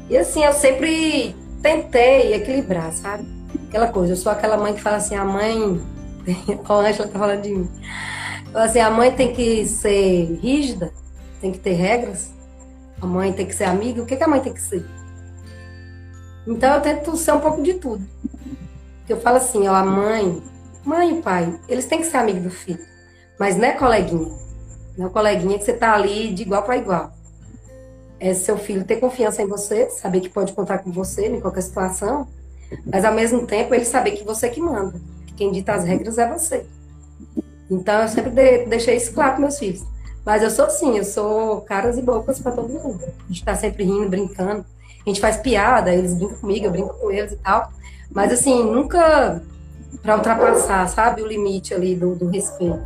E assim, eu sempre tentei equilibrar, sabe? Aquela coisa, eu sou aquela mãe que fala assim, a mãe. a Angela tá falando de mim. Fala assim, a mãe tem que ser rígida, tem que ter regras, a mãe tem que ser amiga, o que, que a mãe tem que ser? Então eu tento ser um pouco de tudo. Eu falo assim, ó, a mãe, mãe e pai, eles têm que ser amigos do filho, mas não é coleguinha. Não é coleguinha que você tá ali de igual para igual é seu filho ter confiança em você, saber que pode contar com você em qualquer situação, mas ao mesmo tempo ele saber que você que manda, que quem dita as regras é você. Então eu sempre deixei isso claro para meus filhos. Mas eu sou assim, eu sou caras e bocas para todo mundo. A gente tá sempre rindo, brincando. A gente faz piada, eles brincam comigo, eu brinco com eles e tal. Mas assim, nunca para ultrapassar, sabe, o limite ali do, do respeito.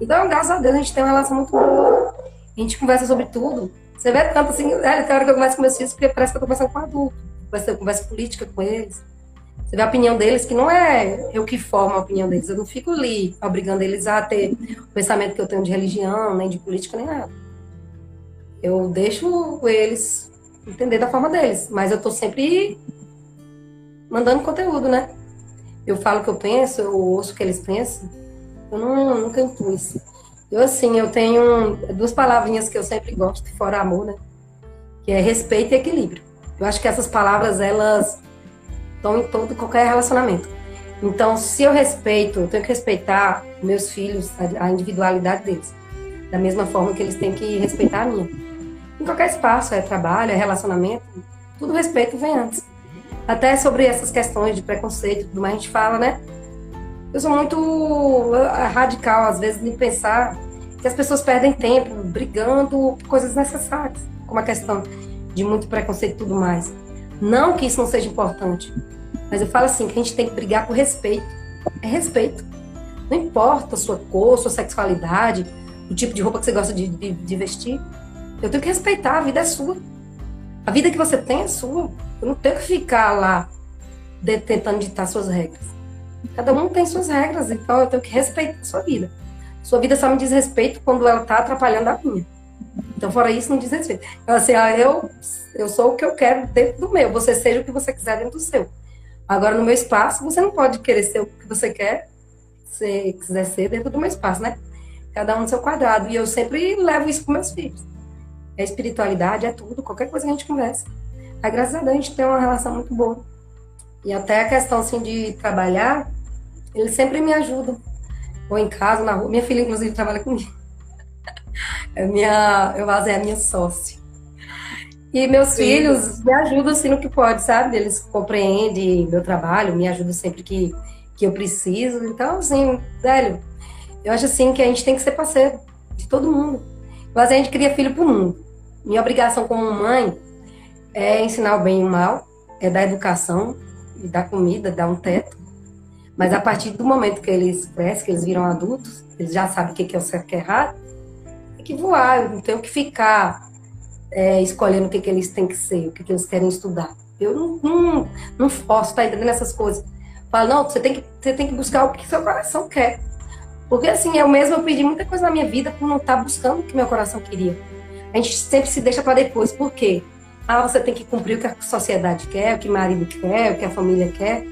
Então, graças a Deus, a gente tem uma relação muito boa. A gente conversa sobre tudo. Você vê tanto assim, é, tem hora que eu converso com meus filhos, porque parece que eu tô conversando com adulto. Eu converso política com eles. Você vê a opinião deles, que não é eu que formo a opinião deles. Eu não fico ali obrigando eles a ter o pensamento que eu tenho de religião, nem de política, nem nada. Eu deixo eles entender da forma deles. Mas eu tô sempre mandando conteúdo, né? Eu falo o que eu penso, eu ouço o que eles pensam. Eu não, nunca impus. Eu, assim, eu tenho duas palavrinhas que eu sempre gosto, fora amor, né? Que é respeito e equilíbrio. Eu acho que essas palavras, elas estão em todo qualquer relacionamento. Então, se eu respeito, eu tenho que respeitar meus filhos, a individualidade deles. Da mesma forma que eles têm que respeitar a minha. Em qualquer espaço, é trabalho, é relacionamento, tudo respeito vem antes. Até sobre essas questões de preconceito e tudo mais, a gente fala, né? eu sou muito eh, radical, às vezes, em pensar que as pessoas perdem tempo brigando por coisas necessárias, como a questão de muito preconceito e tudo mais. Não que isso não seja importante, mas eu falo assim, que a gente tem que brigar por respeito. É respeito. Não importa a sua cor, sua sexualidade, o tipo de roupa que você gosta de, de, de vestir. Eu tenho que respeitar, a vida é sua. A vida que você tem é sua. Eu não tenho que ficar lá de, tentando ditar suas regras. Cada um tem suas regras, então eu tenho que respeitar a sua vida. Sua vida só me diz respeito quando ela está atrapalhando a minha. Então, fora isso, não diz respeito. Então, assim, ah, eu, eu sou o que eu quero dentro do meu. Você seja o que você quiser dentro do seu. Agora, no meu espaço, você não pode querer ser o que você quer, se quiser ser dentro do meu espaço, né? Cada um no seu quadrado. E eu sempre levo isso para meus filhos. É espiritualidade, é tudo, qualquer coisa que a gente conversa. Aí, graças a Deus, a gente tem uma relação muito boa. E até a questão, assim, de trabalhar, eles sempre me ajudam. Ou em casa, na rua. Minha filha, inclusive, trabalha comigo. É minha, eu faço, é a minha sócia. E meus Sim. filhos me ajudam assim no que pode, sabe? Eles compreendem meu trabalho, me ajudam sempre que, que eu preciso. Então, assim, velho, eu acho assim que a gente tem que ser parceiro de todo mundo. Mas a gente cria filho pro mundo. Minha obrigação como mãe é ensinar o bem e o mal, é dar educação, dar comida, dar um teto. Mas a partir do momento que eles crescem, que eles viram adultos, eles já sabem o que é o certo e o que é errado, tem que voar, eu não tenho que ficar é, escolhendo o que, que eles têm que ser, o que, que eles querem estudar. Eu não, não, não posso estar tá entendendo essas coisas. Falo, não, você tem, que, você tem que buscar o que seu coração quer. Porque assim, eu mesmo eu pedi muita coisa na minha vida por não estar tá buscando o que meu coração queria. A gente sempre se deixa para depois. Por quê? Ah, você tem que cumprir o que a sociedade quer, o que o marido quer, o que a família quer.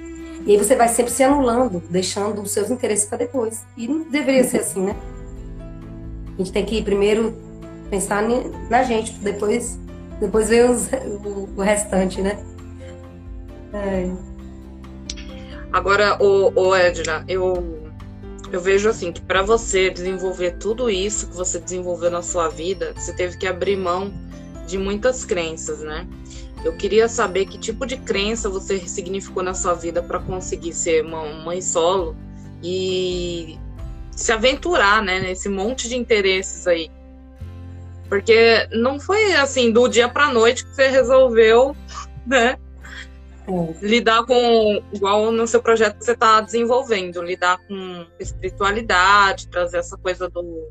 E aí você vai sempre se anulando, deixando os seus interesses para depois. E não deveria ser assim, né? A gente tem que primeiro pensar na gente, depois, depois ver os, o, o, restante, né? É. Agora, o, o Edna, eu eu vejo assim que para você desenvolver tudo isso que você desenvolveu na sua vida, você teve que abrir mão de muitas crenças, né? Eu queria saber que tipo de crença você significou na sua vida para conseguir ser uma mãe solo e se aventurar, né, nesse monte de interesses aí. Porque não foi assim do dia para noite que você resolveu, né, é. lidar com igual no seu projeto que você está desenvolvendo, lidar com espiritualidade, trazer essa coisa do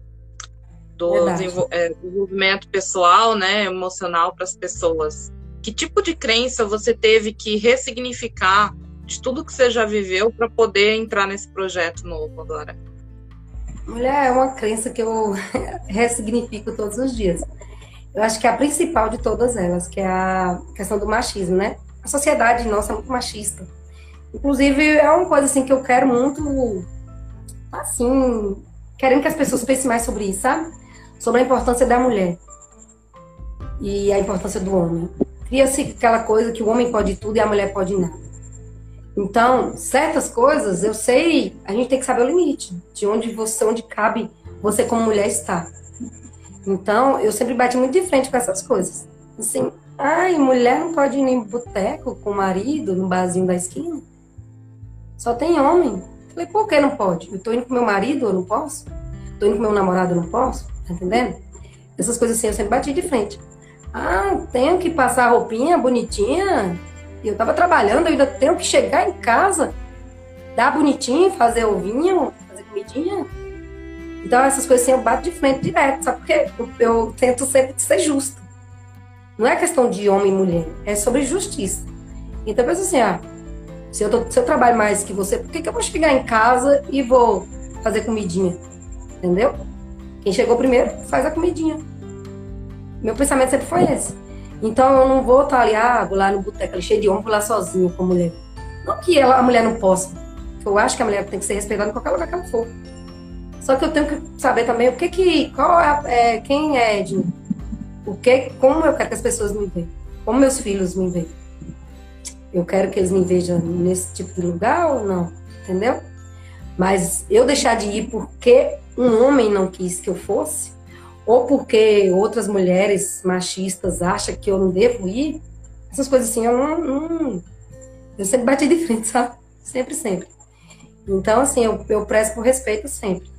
do é, desenvolvimento pessoal, né, emocional para as pessoas. Que tipo de crença você teve que ressignificar de tudo que você já viveu para poder entrar nesse projeto novo agora? Mulher, é uma crença que eu ressignifico todos os dias. Eu acho que é a principal de todas elas, que é a questão do machismo, né? A sociedade nossa é muito machista. Inclusive, é uma coisa assim que eu quero muito, assim, querendo que as pessoas pensem mais sobre isso, sabe? Sobre a importância da mulher e a importância do homem cria-se aquela coisa que o homem pode tudo e a mulher pode nada. Então, certas coisas, eu sei, a gente tem que saber o limite, de onde você, onde cabe você como mulher estar. Então, eu sempre bati muito de frente com essas coisas. Assim, ai, mulher não pode ir em boteco com o marido, no barzinho da esquina. Só tem homem. Falei, por que não pode? Eu tô indo com meu marido, eu não posso? Tô indo com meu namorado, eu não posso? Tá entendendo? Essas coisas assim, eu sempre bati de frente. Ah, tenho que passar roupinha bonitinha. Eu tava trabalhando, eu ainda tenho que chegar em casa, dar bonitinho, fazer ovinho, fazer comidinha. Então, essas coisas assim eu bato de frente direto, sabe? Porque eu, eu tento sempre ser justa. Não é questão de homem e mulher, é sobre justiça. Então, eu penso assim, ah, se eu, tô, se eu trabalho mais que você, por que, que eu vou chegar em casa e vou fazer comidinha? Entendeu? Quem chegou primeiro faz a comidinha. Meu pensamento sempre foi esse. Então eu não vou estar ali, ah, vou lá no boteco, cheio de homem, vou lá sozinha com a mulher. Não que ela, a mulher não possa. Eu acho que a mulher tem que ser respeitada em qualquer lugar que ela for. Só que eu tenho que saber também o que que, qual é, é quem é Edna, o que, como eu quero que as pessoas me vejam, como meus filhos me vejam. Eu quero que eles me vejam nesse tipo de lugar ou não, entendeu? Mas eu deixar de ir porque um homem não quis que eu fosse, ou porque outras mulheres machistas acham que eu não devo ir, essas coisas assim, eu não, não eu sempre bati de frente, sabe? Sempre, sempre. Então, assim, eu, eu prezo por respeito sempre.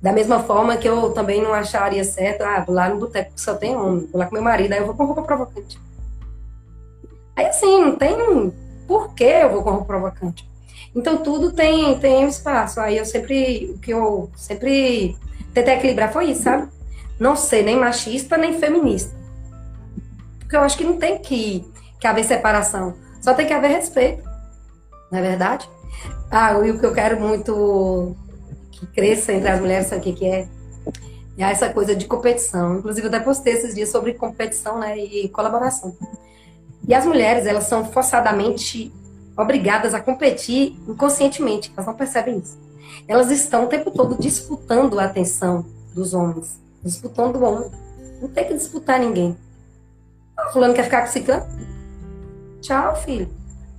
Da mesma forma que eu também não acharia certo, ah, vou lá no boteco que só tem homem, vou lá com meu marido, aí eu vou com roupa provocante. Aí, assim, não tem por que eu vou com roupa provocante. Então, tudo tem, tem espaço. Aí eu sempre, o que eu sempre tentei equilibrar foi isso, sabe? não ser nem machista nem feminista. Porque eu acho que não tem que, que haver separação, só tem que haver respeito, não é verdade? Ah, e o que eu quero muito que cresça entre as mulheres, sabe o que, que é? É essa coisa de competição. Inclusive, eu até postei esses dias sobre competição né, e colaboração. E as mulheres, elas são forçadamente obrigadas a competir inconscientemente, elas não percebem isso. Elas estão o tempo todo disputando a atenção dos homens disputando o homem. Não tem que disputar ninguém. O fulano quer ficar com ciclano? Tchau, filho.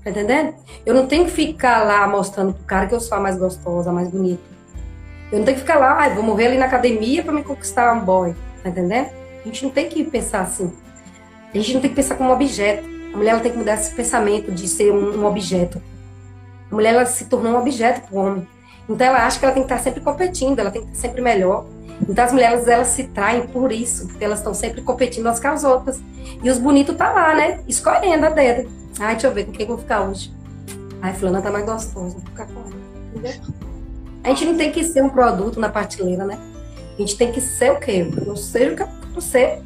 Tá entendendo? Eu não tenho que ficar lá mostrando pro cara que eu sou a mais gostosa, a mais bonita. Eu não tenho que ficar lá, ah, vou morrer ali na academia para me conquistar um boy. Tá entendendo? A gente não tem que pensar assim. A gente não tem que pensar como objeto. A mulher ela tem que mudar esse pensamento de ser um, um objeto. A mulher ela se tornou um objeto pro homem. Então ela acha que ela tem que estar sempre competindo, ela tem que estar sempre melhor. Então as mulheres elas se traem por isso, porque elas estão sempre competindo umas com as outras. E os bonitos tá lá, né? Escolhendo a dedo. Ai, deixa eu ver com quem eu vou ficar hoje. Ai, fulana tá mais gostosa, vou ficar com ela. A gente não tem que ser um produto na prateleira, né? A gente tem que ser o quê? Eu seja o que eu ser.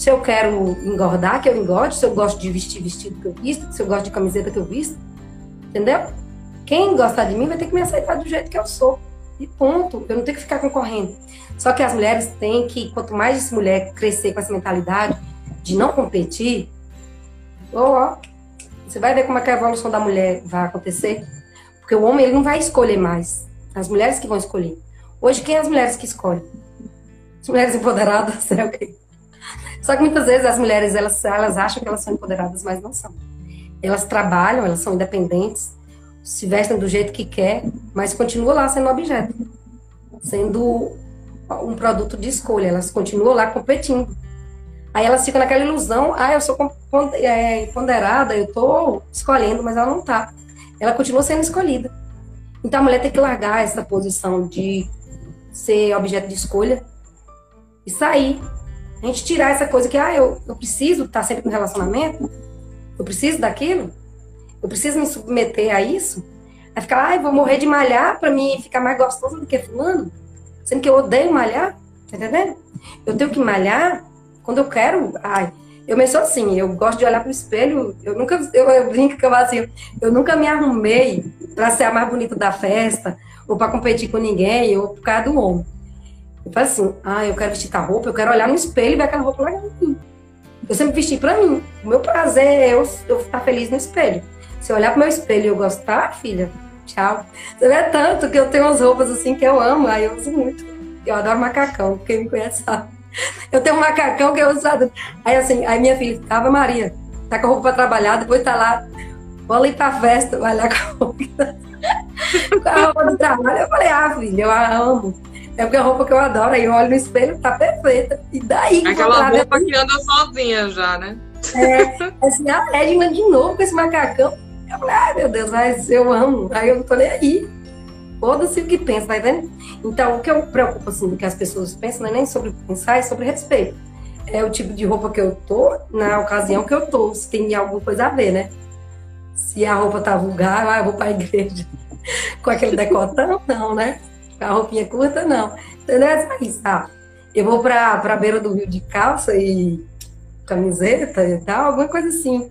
Se eu quero engordar, que eu engorde. Se eu gosto de vestir vestido que eu visto. Se eu gosto de camiseta que eu visto. Entendeu? Quem gostar de mim vai ter que me aceitar do jeito que eu sou. E ponto. Eu não tenho que ficar concorrendo. Só que as mulheres têm que, quanto mais essa mulher crescer com essa mentalidade de não competir, ó, você vai ver como é que a evolução da mulher vai acontecer. Porque o homem ele não vai escolher mais. As mulheres que vão escolher. Hoje, quem é as mulheres que escolhem? As mulheres empoderadas, é o quê? Só que muitas vezes as mulheres, elas, elas acham que elas são empoderadas, mas não são. Elas trabalham, elas são independentes, se vestem do jeito que quer, mas continuam lá sendo objeto. Sendo um produto de escolha. Elas continuam lá competindo. Aí elas ficam naquela ilusão, ah, eu sou é, ponderada, eu tô escolhendo, mas ela não tá. Ela continua sendo escolhida. Então a mulher tem que largar essa posição de ser objeto de escolha e sair. A gente tirar essa coisa que, ah, eu, eu preciso estar sempre no relacionamento, eu preciso daquilo, eu preciso me submeter a isso. Aí ficar, ah, eu vou morrer de malhar para mim ficar mais gostosa do que fulano, sendo que eu odeio malhar, tá entendendo? Eu tenho que malhar quando eu quero, ai, eu me sou assim, eu gosto de olhar pro espelho, eu nunca, eu, eu brinco que eu assim, eu nunca me arrumei para ser a mais bonita da festa, ou para competir com ninguém, ou por causa do homem. Eu falo assim, ah, eu quero vestir tal roupa, eu quero olhar no espelho e ver aquela roupa legal em mim. Eu sempre vesti para mim. O meu prazer é eu, estar feliz no espelho. Se eu olhar pro meu espelho e eu gostar, filha, tchau. Você vê tanto que eu tenho umas roupas assim que eu amo, aí eu uso muito. Eu adoro macacão, quem me conhece sabe. Eu tenho um macacão que eu uso. Aí assim, aí minha filha, tava Maria, tá com a roupa pra trabalhar, depois tá lá, vou ir pra festa, vai lá com a roupa, com a roupa do trabalho. Eu falei, ah, filha, eu amo. É porque a roupa que eu adoro, aí eu olho no espelho, tá perfeita. E daí Aquela roupa que anda sozinha já, né? É, assim, a Edna de novo com esse macacão. Eu falei, ai meu Deus, mas eu amo. Aí eu não tô nem aí. Foda-se o que pensa, tá vendo? Então, o que eu preocupo, assim, do que as pessoas pensam, não é nem sobre pensar, é sobre respeito. É o tipo de roupa que eu tô, na ocasião que eu tô, se tem alguma coisa a ver, né? Se a roupa tá vulgar, ah, eu vou pra igreja com aquele decotão, não, né? A roupinha curta, não. Entendeu? É isso, tá? Eu vou pra, pra beira do rio de calça e camiseta e tal, alguma coisa assim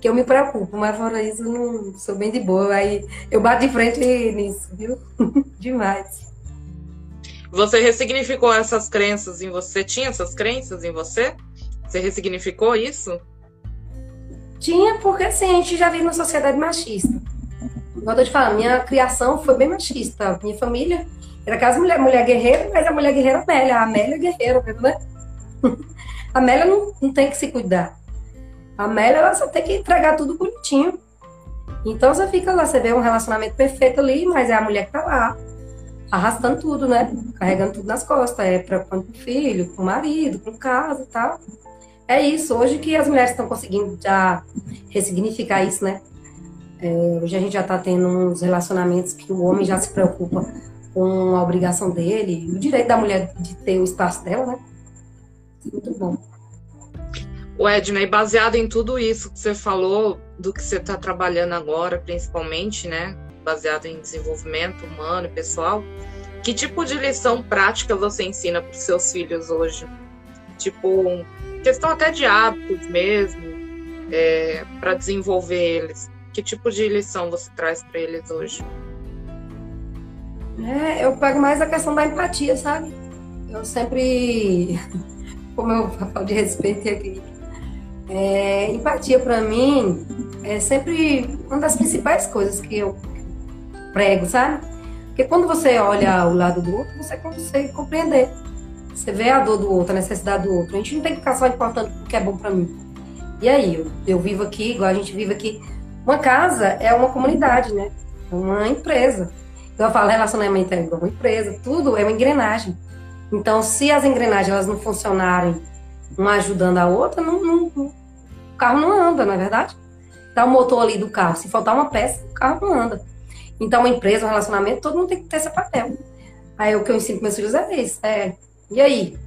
que eu me preocupo, mas fora isso, eu não sou bem de boa. Aí eu bato de frente nisso, viu? Demais. Você ressignificou essas crenças em você? Tinha essas crenças em você? Você ressignificou isso? Tinha, porque assim, a gente já vive numa sociedade machista. Igual eu te falando, minha criação foi bem machista. Minha família era casa mulher, mulher guerreira, mas a mulher guerreira Amélia. A Amélia é guerreira, né? A Amélia não, não tem que se cuidar. A Amélia, ela só tem que entregar tudo bonitinho. Então você fica lá, você vê um relacionamento perfeito ali, mas é a mulher que tá lá, arrastando tudo, né? Carregando tudo nas costas, é preocupando com o filho, com o marido, com casa e tal. É isso, hoje que as mulheres estão conseguindo já ressignificar isso, né? É, hoje a gente já está tendo uns relacionamentos que o homem já se preocupa com a obrigação dele, o direito da mulher de ter o espaço dela, né? Muito bom. O Edna, e baseado em tudo isso que você falou, do que você está trabalhando agora, principalmente, né? Baseado em desenvolvimento humano e pessoal, que tipo de lição prática você ensina para os seus filhos hoje? Tipo, questão até de hábitos mesmo, é, para desenvolver eles. Que tipo de lição você traz para eles hoje? É, eu pego mais a questão da empatia, sabe? Eu sempre, como eu falo de respeito aqui, é, empatia para mim é sempre uma das principais coisas que eu prego, sabe? Porque quando você olha o lado do outro, você consegue compreender. Você vê a dor do outro, a necessidade do outro. A gente não tem que ficar só importando o que é bom para mim. E aí, eu, eu vivo aqui, igual a gente vive aqui. Uma casa é uma comunidade, né? É uma empresa. Então eu falo, relacionamento é uma empresa, tudo é uma engrenagem. Então, se as engrenagens elas não funcionarem uma ajudando a outra, não, não, o carro não anda, não é verdade? Tá o motor ali do carro, se faltar uma peça, o carro não anda. Então, uma empresa, um relacionamento, todo mundo tem que ter esse papel. Aí o que eu ensino para meus filhos é isso. É, e aí?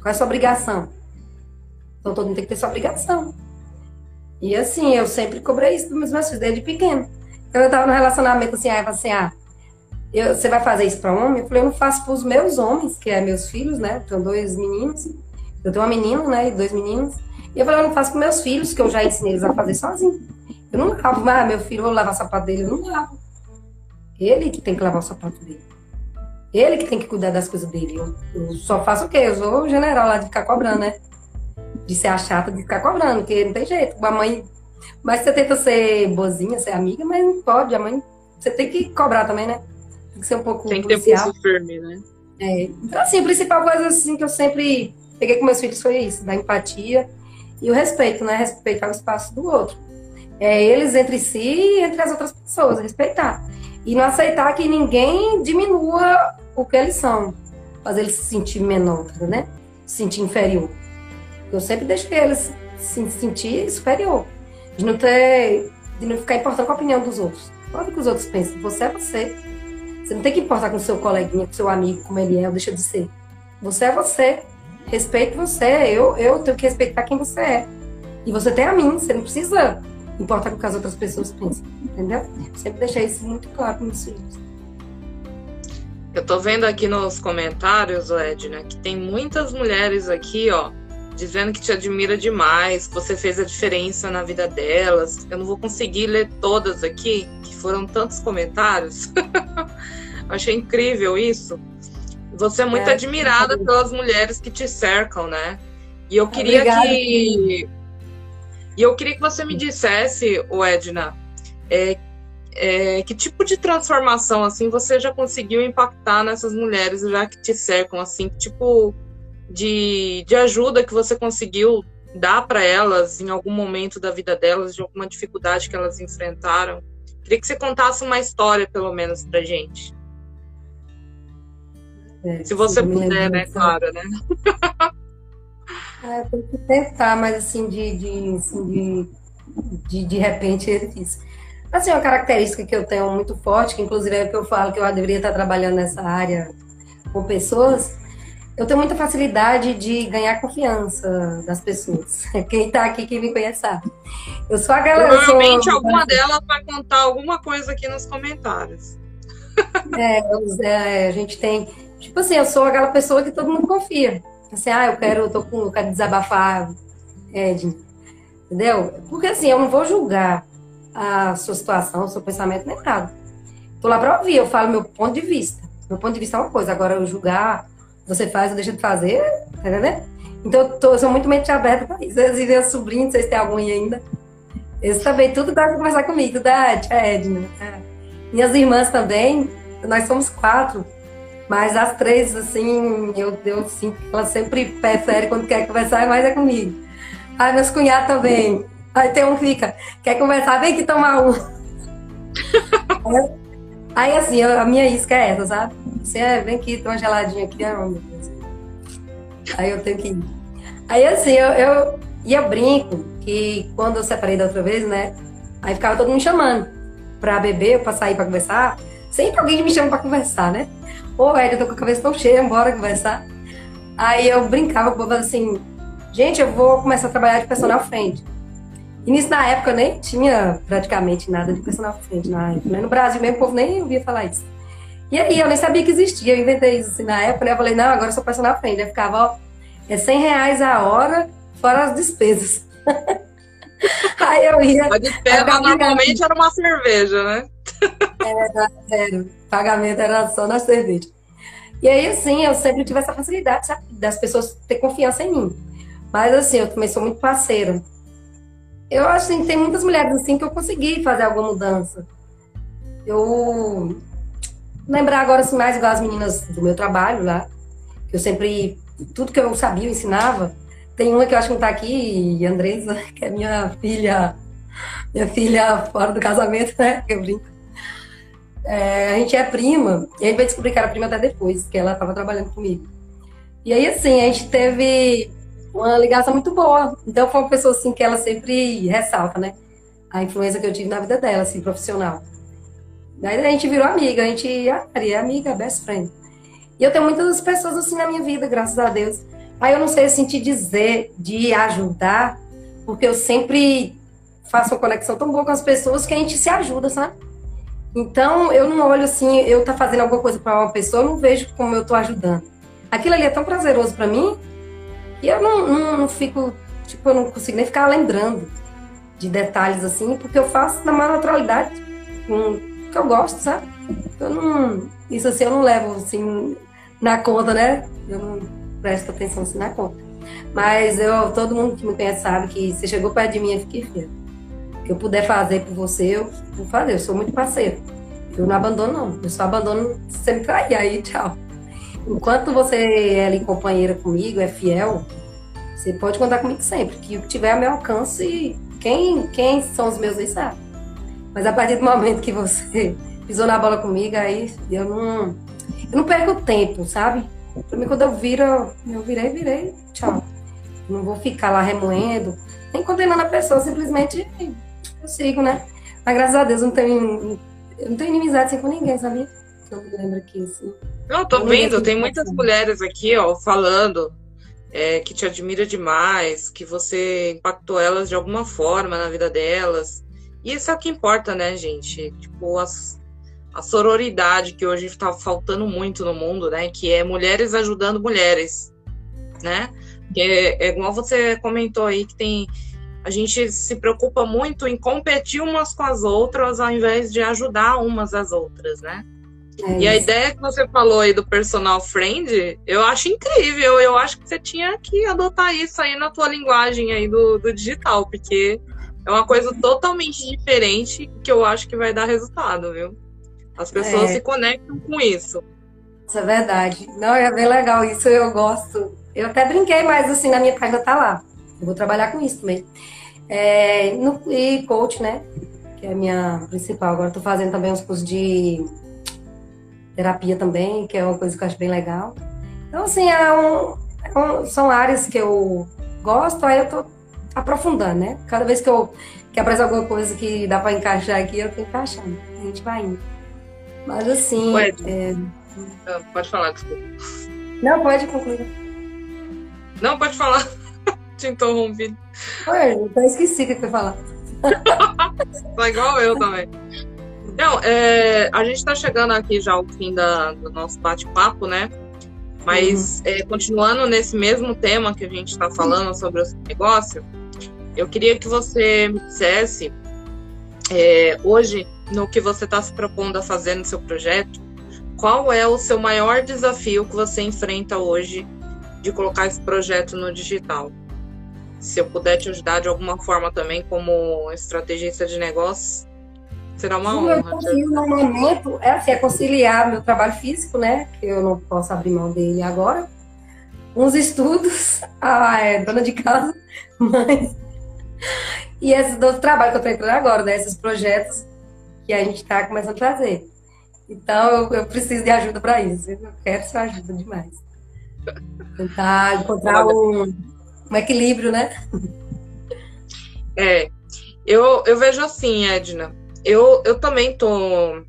Qual é a sua obrigação? Então todo mundo tem que ter sua obrigação. E assim, eu sempre cobrei isso dos meus filhos, desde pequeno. Então eu tava no relacionamento assim, aí eu assim, ah, eu, você vai fazer isso para homem? Eu falei, eu não faço para os meus homens, que é meus filhos, né? Eu tenho dois meninos. Eu tenho uma menina, né? E dois meninos. E eu falei, eu não faço com meus filhos, que eu já ensinei eles a fazer sozinho. Eu não lavo, ah, meu filho, vou lavar o sapato dele, eu não lavo. Ele que tem que lavar o sapato dele. Ele que tem que cuidar das coisas dele. Eu, eu só faço o quê? Eu sou o general lá de ficar cobrando, né? De ser a chata de ficar cobrando, porque não tem jeito. A mãe. Mas você tenta ser boazinha, ser amiga, mas não pode. A mãe você tem que cobrar também, né? Tem que ser um pouco Tem que policial. ter pulso firme, né? É, então, assim, a principal coisa assim, que eu sempre peguei com meus filhos foi isso, da empatia e o respeito, né? Respeitar o espaço do outro. É, eles entre si e entre as outras pessoas, respeitar. E não aceitar que ninguém diminua o que eles são, fazer eles se sentir menor, né? Se sentir inferior. Eu sempre deixei eles se sentir superior. De não ter. de não ficar importando com a opinião dos outros. Olha o que os outros pensam. Você é você. Você não tem que importar com seu coleguinha, com seu amigo, como ele é ou deixa de ser. Você é você. Respeite você. Eu, eu tenho que respeitar quem você é. E você tem a mim. Você não precisa importar com o que as outras pessoas pensam. Entendeu? Sempre deixei isso muito claro com meus filhos. Eu tô vendo aqui nos comentários, Edna, que tem muitas mulheres aqui, ó, dizendo que te admira demais, que você fez a diferença na vida delas. Eu não vou conseguir ler todas aqui, que foram tantos comentários. Achei incrível isso. Você é muito é, admirada pelas mulheres que te cercam, né? E eu queria Obrigada. que. E eu queria que você me dissesse, o Edna, é, é, que tipo de transformação assim você já conseguiu impactar nessas mulheres já que te cercam, assim, que tipo de, de ajuda que você conseguiu dar para elas em algum momento da vida delas, de alguma dificuldade que elas enfrentaram. Queria que você contasse uma história, pelo menos, para gente. É, Se você puder, né, Clara, né? É, tem que tentar, mas assim, de, de, assim, de, de, de repente é difícil. Assim, uma característica que eu tenho muito forte, que inclusive é que eu falo que eu deveria estar trabalhando nessa área com pessoas, eu tenho muita facilidade de ganhar confiança das pessoas. Quem está aqui, quem me conhece sabe. Eu sou aquela. Provavelmente sou... alguma delas vai contar alguma coisa aqui nos comentários. É, é, a gente tem. Tipo assim, eu sou aquela pessoa que todo mundo confia. Assim, ah, eu quero, eu tô com, eu quero desabafar, Ed. Entendeu? Porque assim, eu não vou julgar a sua situação, o seu pensamento, nem nada. Tô lá para ouvir, eu falo meu ponto de vista. Meu ponto de vista é uma coisa, agora eu julgar você faz ou deixa de fazer, tá entendendo? Então, eu, tô, eu sou muito mente aberta para isso. Às vezes, sobrinhos, não sei se tem algum aí ainda. Eles também, tudo dá para conversar comigo, da tia Edna. É. Minhas irmãs também, nós somos quatro, mas as três, assim, eu, eu sinto que elas sempre preferem, quando quer conversar, mais é comigo. Aí, meus cunhados também. Aí tem um que fica, quer conversar, vem aqui tomar um. Aí, assim, a minha isca é essa, sabe? Você é, vem aqui, toma uma geladinha aqui. Ah, meu Deus. Aí eu tenho que ir. Aí, assim, eu, eu, eu brinco que quando eu separei da outra vez, né? Aí ficava todo mundo chamando pra beber, pra sair pra conversar. Sempre alguém me chama pra conversar, né? Ô, Ed, eu tô com a cabeça tão cheia, bora conversar. Aí eu brincava com o povo assim, gente, eu vou começar a trabalhar de personal frente. E nisso, na época, eu nem tinha praticamente nada de personal frente na época. Né? No Brasil mesmo, o povo nem ouvia falar isso. E aí, eu nem sabia que existia. Eu inventei isso assim, na época, né? Eu falei, não, agora eu sou personal frente. Aí ficava, ó, é 100 reais a hora, fora as despesas. aí eu ia... A despesa normalmente era uma cerveja, né? era, era. O pagamento era só na cerveja. E aí, assim, eu sempre tive essa facilidade, sabe? Das pessoas ter confiança em mim. Mas, assim, eu também sou muito parceira eu acho que tem muitas mulheres assim que eu consegui fazer alguma mudança. Eu lembrar agora assim, mais igual as meninas do meu trabalho lá, que eu sempre, tudo que eu sabia, eu ensinava. Tem uma que eu acho que não tá aqui, Andresa, que é minha filha, minha filha fora do casamento, né? Eu brinco. É, a gente é prima, e a gente vai descobrir que era prima até depois, que ela estava trabalhando comigo. E aí, assim, a gente teve uma ligação muito boa. Então foi uma pessoa assim que ela sempre ressalta, né? A influência que eu tive na vida dela, assim, profissional. Daí a gente virou amiga, a gente ah, é amiga, best friend. E eu tenho muitas pessoas assim na minha vida, graças a Deus. Aí eu não sei assim te dizer de ajudar, porque eu sempre faço uma conexão tão boa com as pessoas que a gente se ajuda, sabe? Então eu não olho assim, eu tá fazendo alguma coisa para uma pessoa, eu não vejo como eu tô ajudando. Aquilo ali é tão prazeroso para mim e eu não, não, não, fico, tipo, eu não consigo nem ficar lembrando de detalhes assim, porque eu faço na maior naturalidade, com que eu gosto, sabe? Eu não, isso assim eu não levo assim na conta, né? Eu não presto atenção assim na conta. Mas eu, todo mundo que me conhece sabe que você chegou perto de mim, eu fiquei feio. O que eu puder fazer por você, eu vou fazer. Eu sou muito parceiro. Eu não abandono, não. Eu só abandono se você me. Aí, tchau. Enquanto você é ali companheira comigo, é fiel, você pode contar comigo sempre. Que o que tiver a meu alcance, quem, quem são os meus aí sabe. Mas a partir do momento que você pisou na bola comigo, aí eu não, eu não perco tempo, sabe? Pra mim, quando eu viro, eu virei, virei, tchau. Não vou ficar lá remoendo, nem condenando a pessoa, simplesmente eu sigo, né? Mas graças a Deus, eu não tenho, eu não tenho inimizade assim com ninguém, sabia? Eu me lembro aqui, assim. Não, tô vendo, tem muitas mulheres aqui, ó, falando é, que te admira demais, que você impactou elas de alguma forma na vida delas. E isso é o que importa, né, gente? Tipo, as, a sororidade que hoje está faltando muito no mundo, né? Que é mulheres ajudando mulheres, né? Que é, é igual você comentou aí que tem a gente se preocupa muito em competir umas com as outras ao invés de ajudar umas às outras, né? É e a ideia que você falou aí do personal friend, eu acho incrível. Eu acho que você tinha que adotar isso aí na tua linguagem aí do, do digital, porque é uma coisa totalmente diferente que eu acho que vai dar resultado, viu? As pessoas é. se conectam com isso. Isso é verdade. Não, é bem legal isso, eu gosto. Eu até brinquei, mas assim, na minha página tá lá. Eu vou trabalhar com isso também. É, no, e coach, né? Que é a minha principal. Agora estou fazendo também uns cursos de terapia também, que é uma coisa que eu acho bem legal. Então, assim, é um, é um, são áreas que eu gosto, aí eu tô aprofundando, né? Cada vez que eu que aparece alguma coisa que dá para encaixar aqui, eu tô encaixando. A gente vai indo. Mas assim. É... Pode falar, desculpa. Não, pode concluir. Não, pode falar. Te interrompi. Oi, eu esqueci o que eu ia falar. tá igual eu também. Não, é, a gente está chegando aqui já ao fim da, do nosso bate-papo, né? Mas uhum. é, continuando nesse mesmo tema que a gente está falando sobre o seu negócio, eu queria que você me dissesse é, hoje no que você está se propondo a fazer no seu projeto, qual é o seu maior desafio que você enfrenta hoje de colocar esse projeto no digital? Se eu puder te ajudar de alguma forma também como estrategista de negócios, Será uma honra. Desafio no momento é, assim, é conciliar meu trabalho físico, né? Que eu não posso abrir mão dele agora. Uns estudos, ah, é dona de casa, mas. E esse outro trabalho que eu estou entrando agora, né? Esses projetos que a gente está começando a fazer. Então eu, eu preciso de ajuda para isso. Eu quero sua ajuda demais. Tentar encontrar um, um equilíbrio, né? É, eu, eu vejo assim, Edna, eu, eu também tô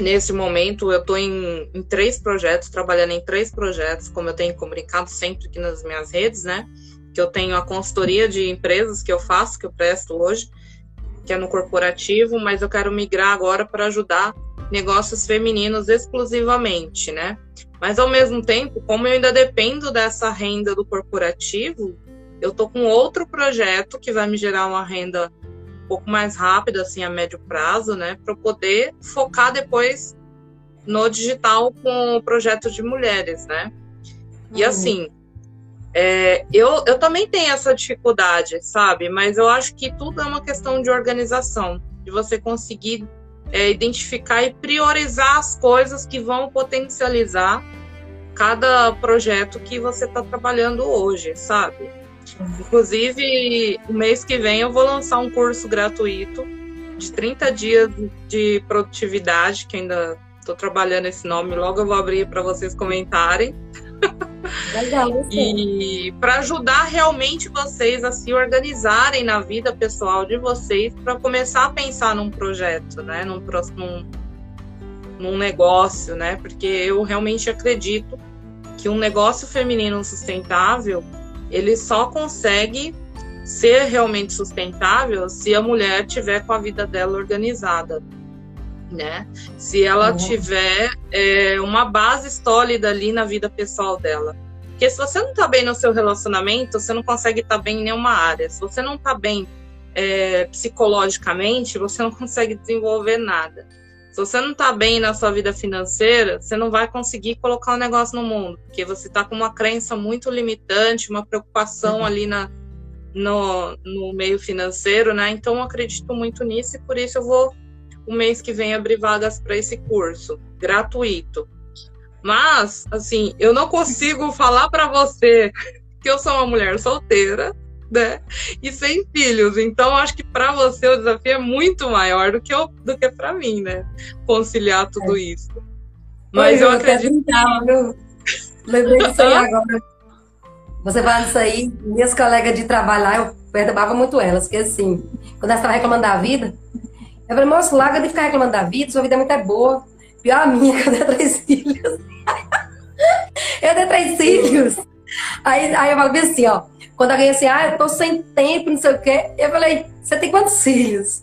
nesse momento, eu tô em, em, três projetos, trabalhando em três projetos, como eu tenho comunicado sempre aqui nas minhas redes, né? Que eu tenho a consultoria de empresas que eu faço, que eu presto hoje, que é no corporativo, mas eu quero migrar agora para ajudar negócios femininos exclusivamente, né? Mas ao mesmo tempo, como eu ainda dependo dessa renda do corporativo, eu tô com outro projeto que vai me gerar uma renda pouco mais rápido, assim, a médio prazo, né? Para poder focar depois no digital com o projeto de mulheres, né? E uhum. assim, é, eu, eu também tenho essa dificuldade, sabe? Mas eu acho que tudo é uma questão de organização, de você conseguir é, identificar e priorizar as coisas que vão potencializar cada projeto que você está trabalhando hoje, sabe? Inclusive, o mês que vem eu vou lançar um curso gratuito de 30 dias de produtividade, que ainda estou trabalhando esse nome, logo eu vou abrir para vocês comentarem. Legal, e para ajudar realmente vocês a se organizarem na vida pessoal de vocês, para começar a pensar num projeto, né? Num, num, num negócio, né? Porque eu realmente acredito que um negócio feminino sustentável ele só consegue ser realmente sustentável se a mulher tiver com a vida dela organizada, né? Se ela uhum. tiver é, uma base sólida ali na vida pessoal dela. Porque se você não está bem no seu relacionamento, você não consegue estar tá bem em nenhuma área. Se você não está bem é, psicologicamente, você não consegue desenvolver nada. Se você não está bem na sua vida financeira, você não vai conseguir colocar um negócio no mundo, porque você está com uma crença muito limitante, uma preocupação uhum. ali na, no, no meio financeiro, né? Então eu acredito muito nisso e por isso eu vou o mês que vem abrir vagas para esse curso, gratuito. Mas, assim, eu não consigo falar para você que eu sou uma mulher solteira, né? E sem filhos. Então, acho que para você o desafio é muito maior do que, eu, do que para mim, né? Conciliar tudo é. isso. Mas eu, eu acredito. Viu? Lembrei disso aí agora. Você falando isso aí, minhas colegas de trabalho lá, eu perturbava muito elas, porque assim, quando elas estavam reclamando da vida, eu falei, moço, larga de ficar reclamando da vida, sua vida é muito é boa. Pior a minha, que eu tenho três filhos. eu tenho três filhos. Aí, aí eu falo assim, ó. Quando alguém assim, ah, eu tô sem tempo, não sei o quê. Eu falei, você tem quantos filhos?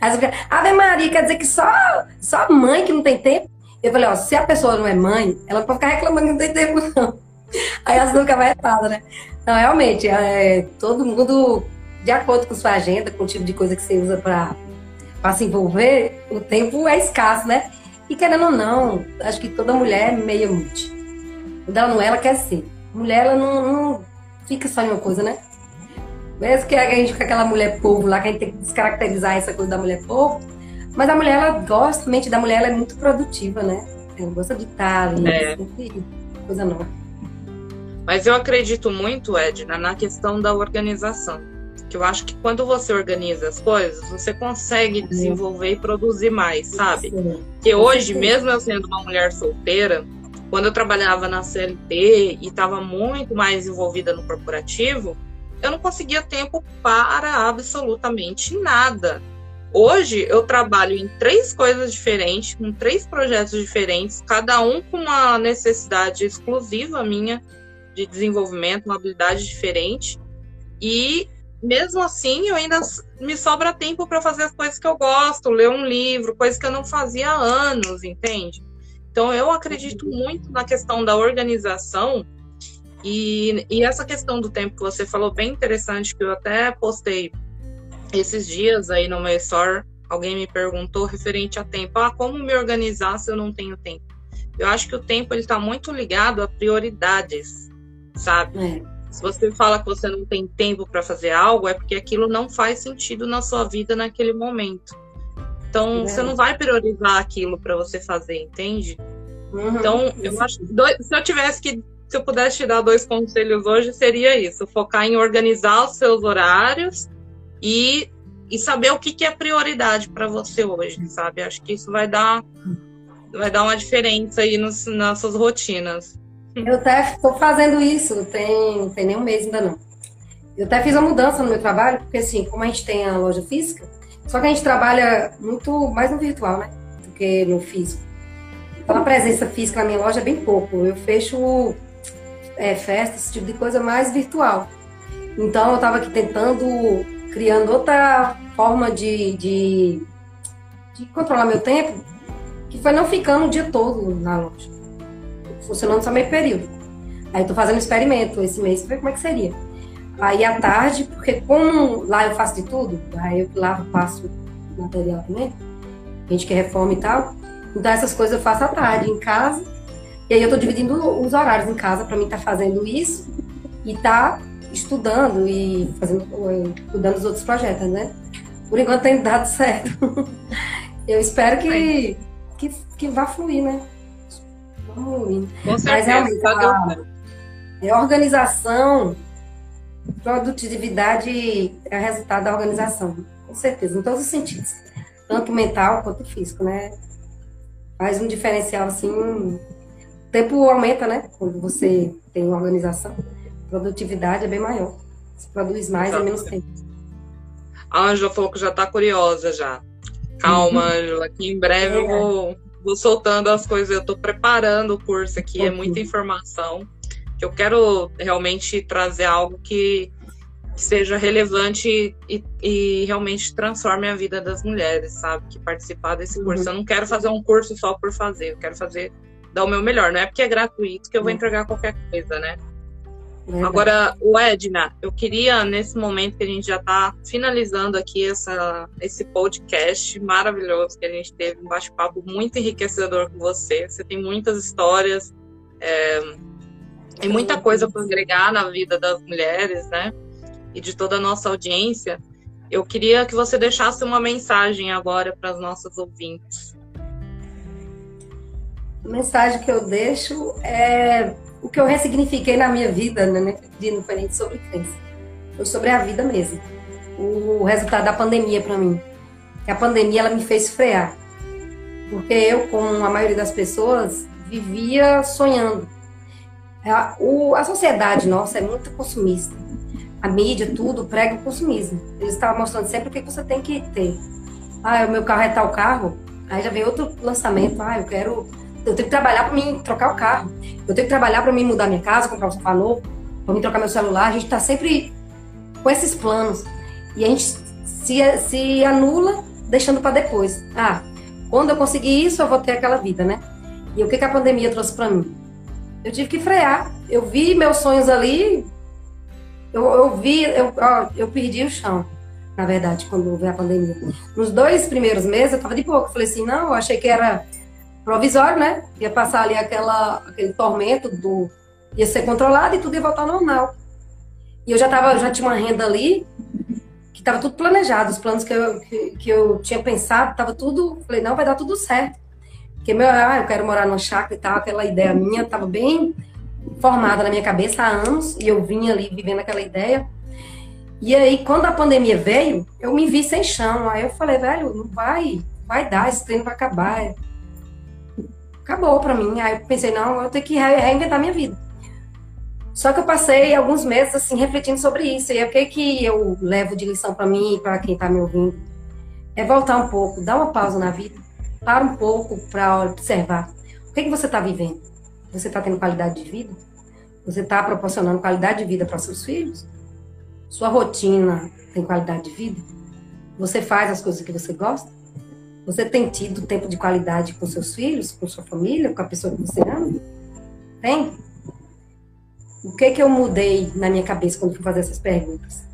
Aí você fica, Ave Maria, quer dizer que só, só mãe que não tem tempo? Eu falei, ó, se a pessoa não é mãe, ela pode ficar reclamando que não tem tempo, não. Aí elas nunca vai errada, né? Não, realmente, é, todo mundo, de acordo com sua agenda, com o tipo de coisa que você usa para se envolver, o tempo é escasso, né? E querendo ou não, acho que toda mulher é meia multi. Ela não é, ela quer ser. Mulher, ela não, não fica só em uma coisa, né? Mesmo que a gente com aquela mulher povo lá, que a gente tem que descaracterizar essa coisa da mulher povo, mas a mulher, ela gosta, a mente da mulher ela é muito produtiva, né? Ela gosta de estar ali, é. coisa nova. Mas eu acredito muito, Edna, na questão da organização. Que eu acho que quando você organiza as coisas, você consegue desenvolver e produzir mais, sabe? Que hoje, mesmo eu sendo uma mulher solteira, quando eu trabalhava na CLT e estava muito mais envolvida no corporativo, eu não conseguia tempo para absolutamente nada. Hoje eu trabalho em três coisas diferentes, com três projetos diferentes, cada um com uma necessidade exclusiva minha de desenvolvimento, uma habilidade diferente. E mesmo assim, eu ainda me sobra tempo para fazer as coisas que eu gosto, ler um livro, coisas que eu não fazia há anos, entende? Então, eu acredito muito na questão da organização e, e essa questão do tempo que você falou, bem interessante, que eu até postei esses dias aí no meu store, alguém me perguntou referente a tempo. Ah, como me organizar se eu não tenho tempo? Eu acho que o tempo ele está muito ligado a prioridades sabe? É. Se você fala que você não tem tempo para fazer algo, é porque aquilo não faz sentido na sua vida naquele momento. Então, é. você não vai priorizar aquilo para você fazer, entende? Uhum. Então, eu acho dois, se eu tivesse que se eu pudesse te dar dois conselhos hoje, seria isso: focar em organizar os seus horários e, e saber o que, que é prioridade para você hoje, sabe? Acho que isso vai dar, vai dar uma diferença aí nos, nas suas rotinas. Eu até estou fazendo isso, tem, tem nem um mês ainda não. Eu até fiz uma mudança no meu trabalho, porque assim, como a gente tem a loja física, só que a gente trabalha muito mais no virtual, né? Do que no físico. Então a presença física na minha loja é bem pouco. Eu fecho é, festas, esse tipo de coisa mais virtual. Então eu estava aqui tentando, criando outra forma de, de, de controlar meu tempo, que foi não ficando o dia todo na loja funcionando só meio período. Aí tô fazendo um experimento esse mês pra ver como é que seria. Aí à tarde, porque como lá eu faço de tudo, aí eu lavo, passo material também, gente que reforma e tal. Então essas coisas eu faço à tarde em casa. E aí eu tô dividindo os horários em casa para mim estar tá fazendo isso e tá estudando e fazendo, estudando os outros projetos, né? Por enquanto tem dado certo. eu espero que, que, que vá fluir, né? ruim. Com certeza. Mas realmente, a, é organização, produtividade é resultado da organização. Com certeza, em todos os sentidos. Tanto mental quanto físico, né? Faz um diferencial assim. O tempo aumenta, né? Quando você tem uma organização. A produtividade é bem maior. Se produz mais em menos tempo. A Ângela falou que já está curiosa já. Calma, uhum. Ângela, que em breve é. eu vou vou soltando as coisas, eu estou preparando o curso aqui, é muita informação. Que eu quero realmente trazer algo que, seja relevante e, e, realmente transforme a vida das mulheres, sabe? Que participar desse curso. Uhum. Eu não quero fazer um curso só por fazer, eu quero fazer, dar o meu melhor. Não é porque é gratuito que eu vou uhum. entregar qualquer coisa, né? Verdade. Agora, o Edna, eu queria, nesse momento que a gente já está finalizando aqui essa, esse podcast maravilhoso que a gente teve, um bate-papo muito enriquecedor com você. Você tem muitas histórias é, e muita coisa para agregar na vida das mulheres, né? E de toda a nossa audiência. eu queria que você deixasse uma mensagem agora para as nossas ouvintes. A mensagem que eu deixo é o que eu ressignifiquei na minha vida, né? Não foi nem sobre crença, foi sobre a vida mesmo. O resultado da pandemia para mim. Que a pandemia ela me fez frear. Porque eu, como a maioria das pessoas, vivia sonhando. A, o, a sociedade nossa é muito consumista. A mídia, tudo, prega o consumismo. Eles estavam mostrando sempre o que você tem que ter. Ah, o meu carro é tal carro. Aí já vem outro lançamento. Ah, eu quero eu tenho que trabalhar para mim trocar o carro. Eu tenho que trabalhar para mim mudar minha casa, comprar um sofá novo, para mim trocar meu celular. A gente está sempre com esses planos. E a gente se, se anula deixando para depois. Ah, quando eu conseguir isso, eu vou ter aquela vida, né? E o que, que a pandemia trouxe para mim? Eu tive que frear. Eu vi meus sonhos ali. Eu, eu vi, eu, ó, eu perdi o chão, na verdade, quando veio a pandemia. Nos dois primeiros meses, eu tava de. Eu falei assim, não, eu achei que era provisório, né? Ia passar ali aquela, aquele tormento do. ia ser controlado e tudo ia voltar ao normal. E eu já tava, já tinha uma renda ali, que estava tudo planejado, os planos que eu, que, que eu tinha pensado, estava tudo. Falei, não, vai dar tudo certo. Porque meu, ah, eu quero morar numa chácara e tal, aquela ideia minha estava bem formada na minha cabeça há anos, e eu vinha ali vivendo aquela ideia. E aí, quando a pandemia veio, eu me vi sem chão. Aí eu falei, velho, não vai, vai dar, esse treino vai acabar acabou para mim. Aí eu pensei, não, eu tenho que reinventar minha vida. Só que eu passei alguns meses assim refletindo sobre isso. E o que que eu levo de lição para mim e para quem está me ouvindo? É voltar um pouco, dar uma pausa na vida, para um pouco para observar. O que que você está vivendo? Você está tendo qualidade de vida? Você está proporcionando qualidade de vida para seus filhos? Sua rotina tem qualidade de vida? Você faz as coisas que você gosta? Você tem tido tempo de qualidade com seus filhos, com sua família, com a pessoa que você ama? Tem? O que que eu mudei na minha cabeça quando fui fazer essas perguntas?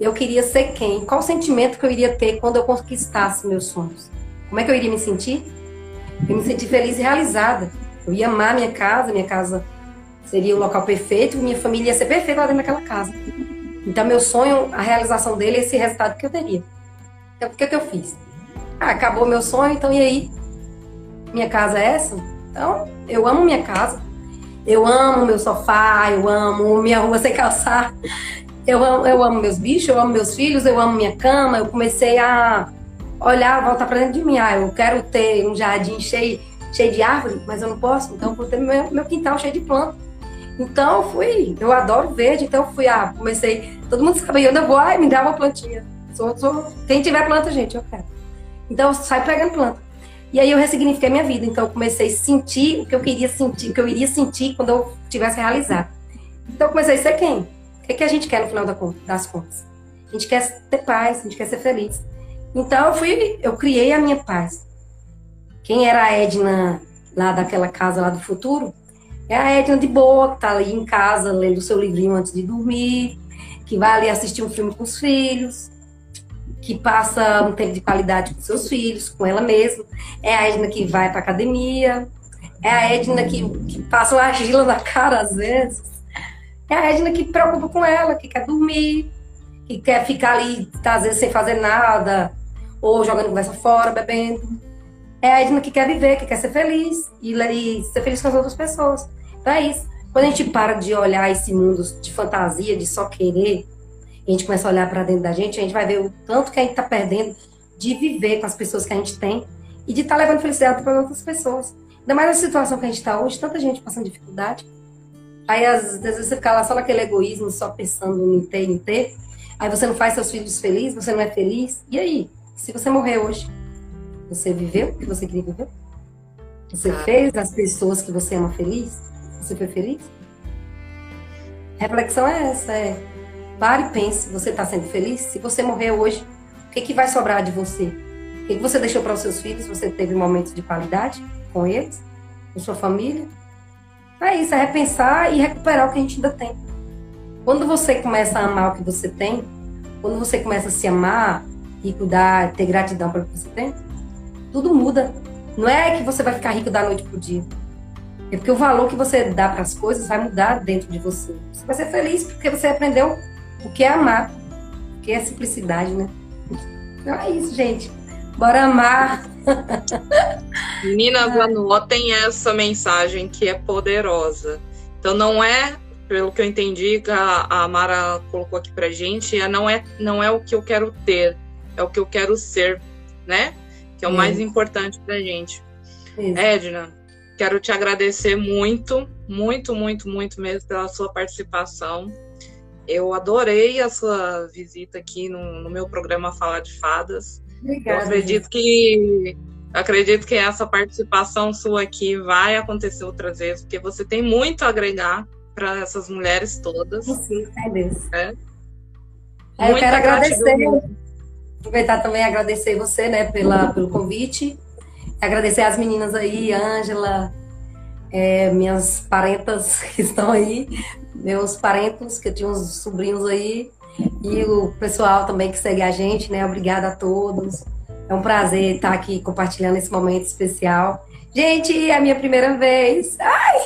Eu queria ser quem? Qual sentimento que eu iria ter quando eu conquistasse meus sonhos? Como é que eu iria me sentir? Eu me senti feliz e realizada. Eu ia amar minha casa, minha casa seria o local perfeito, minha família ia ser perfeita lá dentro daquela casa. Então, meu sonho, a realização dele é esse resultado que eu teria. Então, o que, que eu fiz? Ah, acabou meu sonho, então e aí? Minha casa é essa? Então, eu amo minha casa. Eu amo meu sofá, eu amo minha rua sem calçar. Eu amo, eu amo meus bichos, eu amo meus filhos, eu amo minha cama. Eu comecei a olhar, voltar para dentro de mim. Ah, eu quero ter um jardim cheio, cheio de árvore, mas eu não posso. Então, vou ter meu, meu quintal cheio de planta. Então, fui. Eu adoro verde, então fui. Ah, comecei. Todo mundo sabe, eu ainda vou, ai, me dá uma plantinha. Sou, sou, quem tiver planta, gente, eu quero. Então, eu saio pegando planta. E aí eu ressignifiquei minha vida. Então, eu comecei a sentir o que eu queria sentir, o que eu iria sentir quando eu tivesse realizado. Então, eu comecei a ser quem? O que, é que a gente quer no final das contas? A gente quer ter paz, a gente quer ser feliz. Então, eu fui, eu criei a minha paz. Quem era a Edna lá daquela casa lá do futuro? É a Edna de boa, que tá ali em casa, lendo o seu livrinho antes de dormir, que vai ali assistir um filme com os filhos, que passa um tempo de qualidade com seus filhos, com ela mesma. É a Edna que vai para academia. É a Edna que, que passa uma argila na cara às vezes. É a Edna que preocupa com ela, que quer dormir, que quer ficar ali, tá, às vezes, sem fazer nada, ou jogando conversa fora, bebendo. É a Edna que quer viver, que quer ser feliz e, e ser feliz com as outras pessoas. Então é isso. Quando a gente para de olhar esse mundo de fantasia, de só querer, a gente começa a olhar para dentro da gente, a gente vai ver o tanto que a gente está perdendo de viver com as pessoas que a gente tem e de estar tá levando felicidade para outras pessoas. Ainda mais na situação que a gente está hoje, tanta gente passando dificuldade. Aí às vezes você fica lá só naquele egoísmo, só pensando em ter, em ter. Aí você não faz seus filhos felizes, você não é feliz. E aí? Se você morrer hoje, você viveu o que você queria viver? Você ah. fez as pessoas que você ama feliz? Você foi feliz? A reflexão é essa, é Pare e pense, você está sendo feliz? Se você morrer hoje, o que, que vai sobrar de você? O que, que você deixou para os seus filhos? Você teve momentos de qualidade com eles? Com sua família? É isso, é repensar e recuperar o que a gente ainda tem. Quando você começa a amar o que você tem, quando você começa a se amar e cuidar, ter gratidão pelo que você tem, tudo muda. Não é que você vai ficar rico da noite pro dia. É porque o valor que você dá para as coisas vai mudar dentro de você. Você vai ser feliz porque você aprendeu o que é amar. O que é simplicidade, né? Então é isso, gente. Bora amar. Meninas, anotem essa mensagem que é poderosa. Então não é, pelo que eu entendi, que a, Mara colocou aqui pra gente, é, não, é, não é o que eu quero ter, é o que eu quero ser, né? Que é o é. mais importante pra gente. Isso. Edna, quero te agradecer muito, muito, muito, muito mesmo pela sua participação. Eu adorei a sua visita aqui no, no meu programa Falar de Fadas. Obrigada. Eu acredito que acredito que essa participação sua aqui vai acontecer outras vezes, porque você tem muito a agregar para essas mulheres todas. Sim, é Deus. É. eu quero agradecer, aproveitar também agradecer você, né, pela, pelo convite, agradecer as meninas aí, Ângela, é, minhas parentas que estão aí, meus parentos, que eu tinha uns sobrinhos aí, e o pessoal também que segue a gente, né? Obrigada a todos. É um prazer estar aqui compartilhando esse momento especial. Gente, é a minha primeira vez. Ai!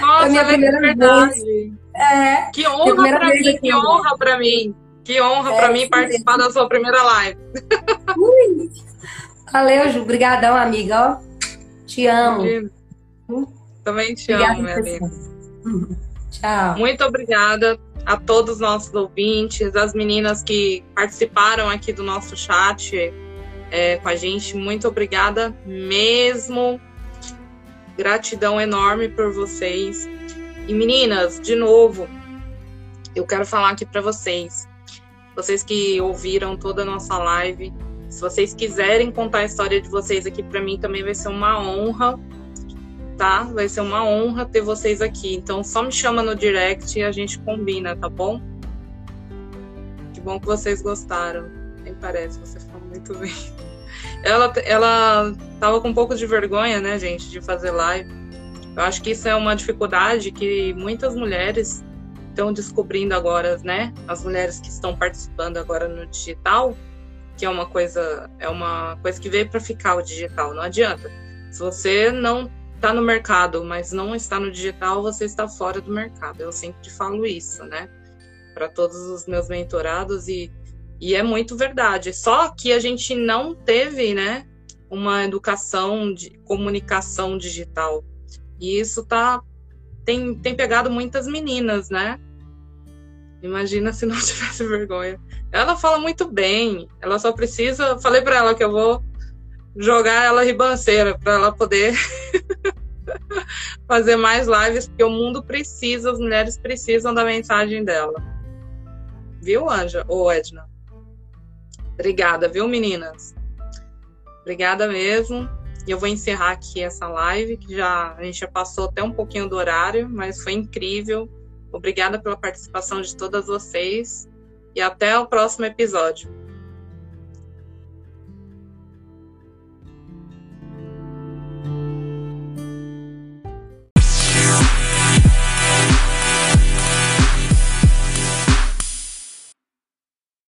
Nossa, é a minha primeira verdade. vez. É, que honra para mim, que honra para mim. Que honra é, para mim participar da sua primeira live. Ui. Valeu, Ju. Obrigadão, amiga. Ó, te amo. Também te Obrigada, amo, minha amiga. Tchau. Muito obrigada a todos os nossos ouvintes, as meninas que participaram aqui do nosso chat é, com a gente. Muito obrigada mesmo. Gratidão enorme por vocês. E meninas, de novo, eu quero falar aqui para vocês. Vocês que ouviram toda a nossa live, se vocês quiserem contar a história de vocês aqui para mim também vai ser uma honra tá? Vai ser uma honra ter vocês aqui. Então só me chama no direct e a gente combina, tá bom? Que bom que vocês gostaram. Nem parece, você falou muito bem. Ela, ela tava com um pouco de vergonha, né, gente, de fazer live. Eu acho que isso é uma dificuldade que muitas mulheres estão descobrindo agora, né? As mulheres que estão participando agora no digital, que é uma coisa, é uma coisa que veio para ficar o digital. Não adianta. Se você não está no mercado, mas não está no digital, você está fora do mercado. Eu sempre falo isso, né? Para todos os meus mentorados e, e é muito verdade. Só que a gente não teve, né, uma educação de comunicação digital. E isso tá tem, tem pegado muitas meninas, né? Imagina se não tivesse vergonha. Ela fala muito bem. Ela só precisa. Falei para ela que eu vou jogar ela ribanceira para ela poder fazer mais lives, porque o mundo precisa, as mulheres precisam da mensagem dela. Viu, Anja? Ou Edna? Obrigada, viu, meninas? Obrigada mesmo. E eu vou encerrar aqui essa live, que já a gente já passou até um pouquinho do horário, mas foi incrível. Obrigada pela participação de todas vocês e até o próximo episódio.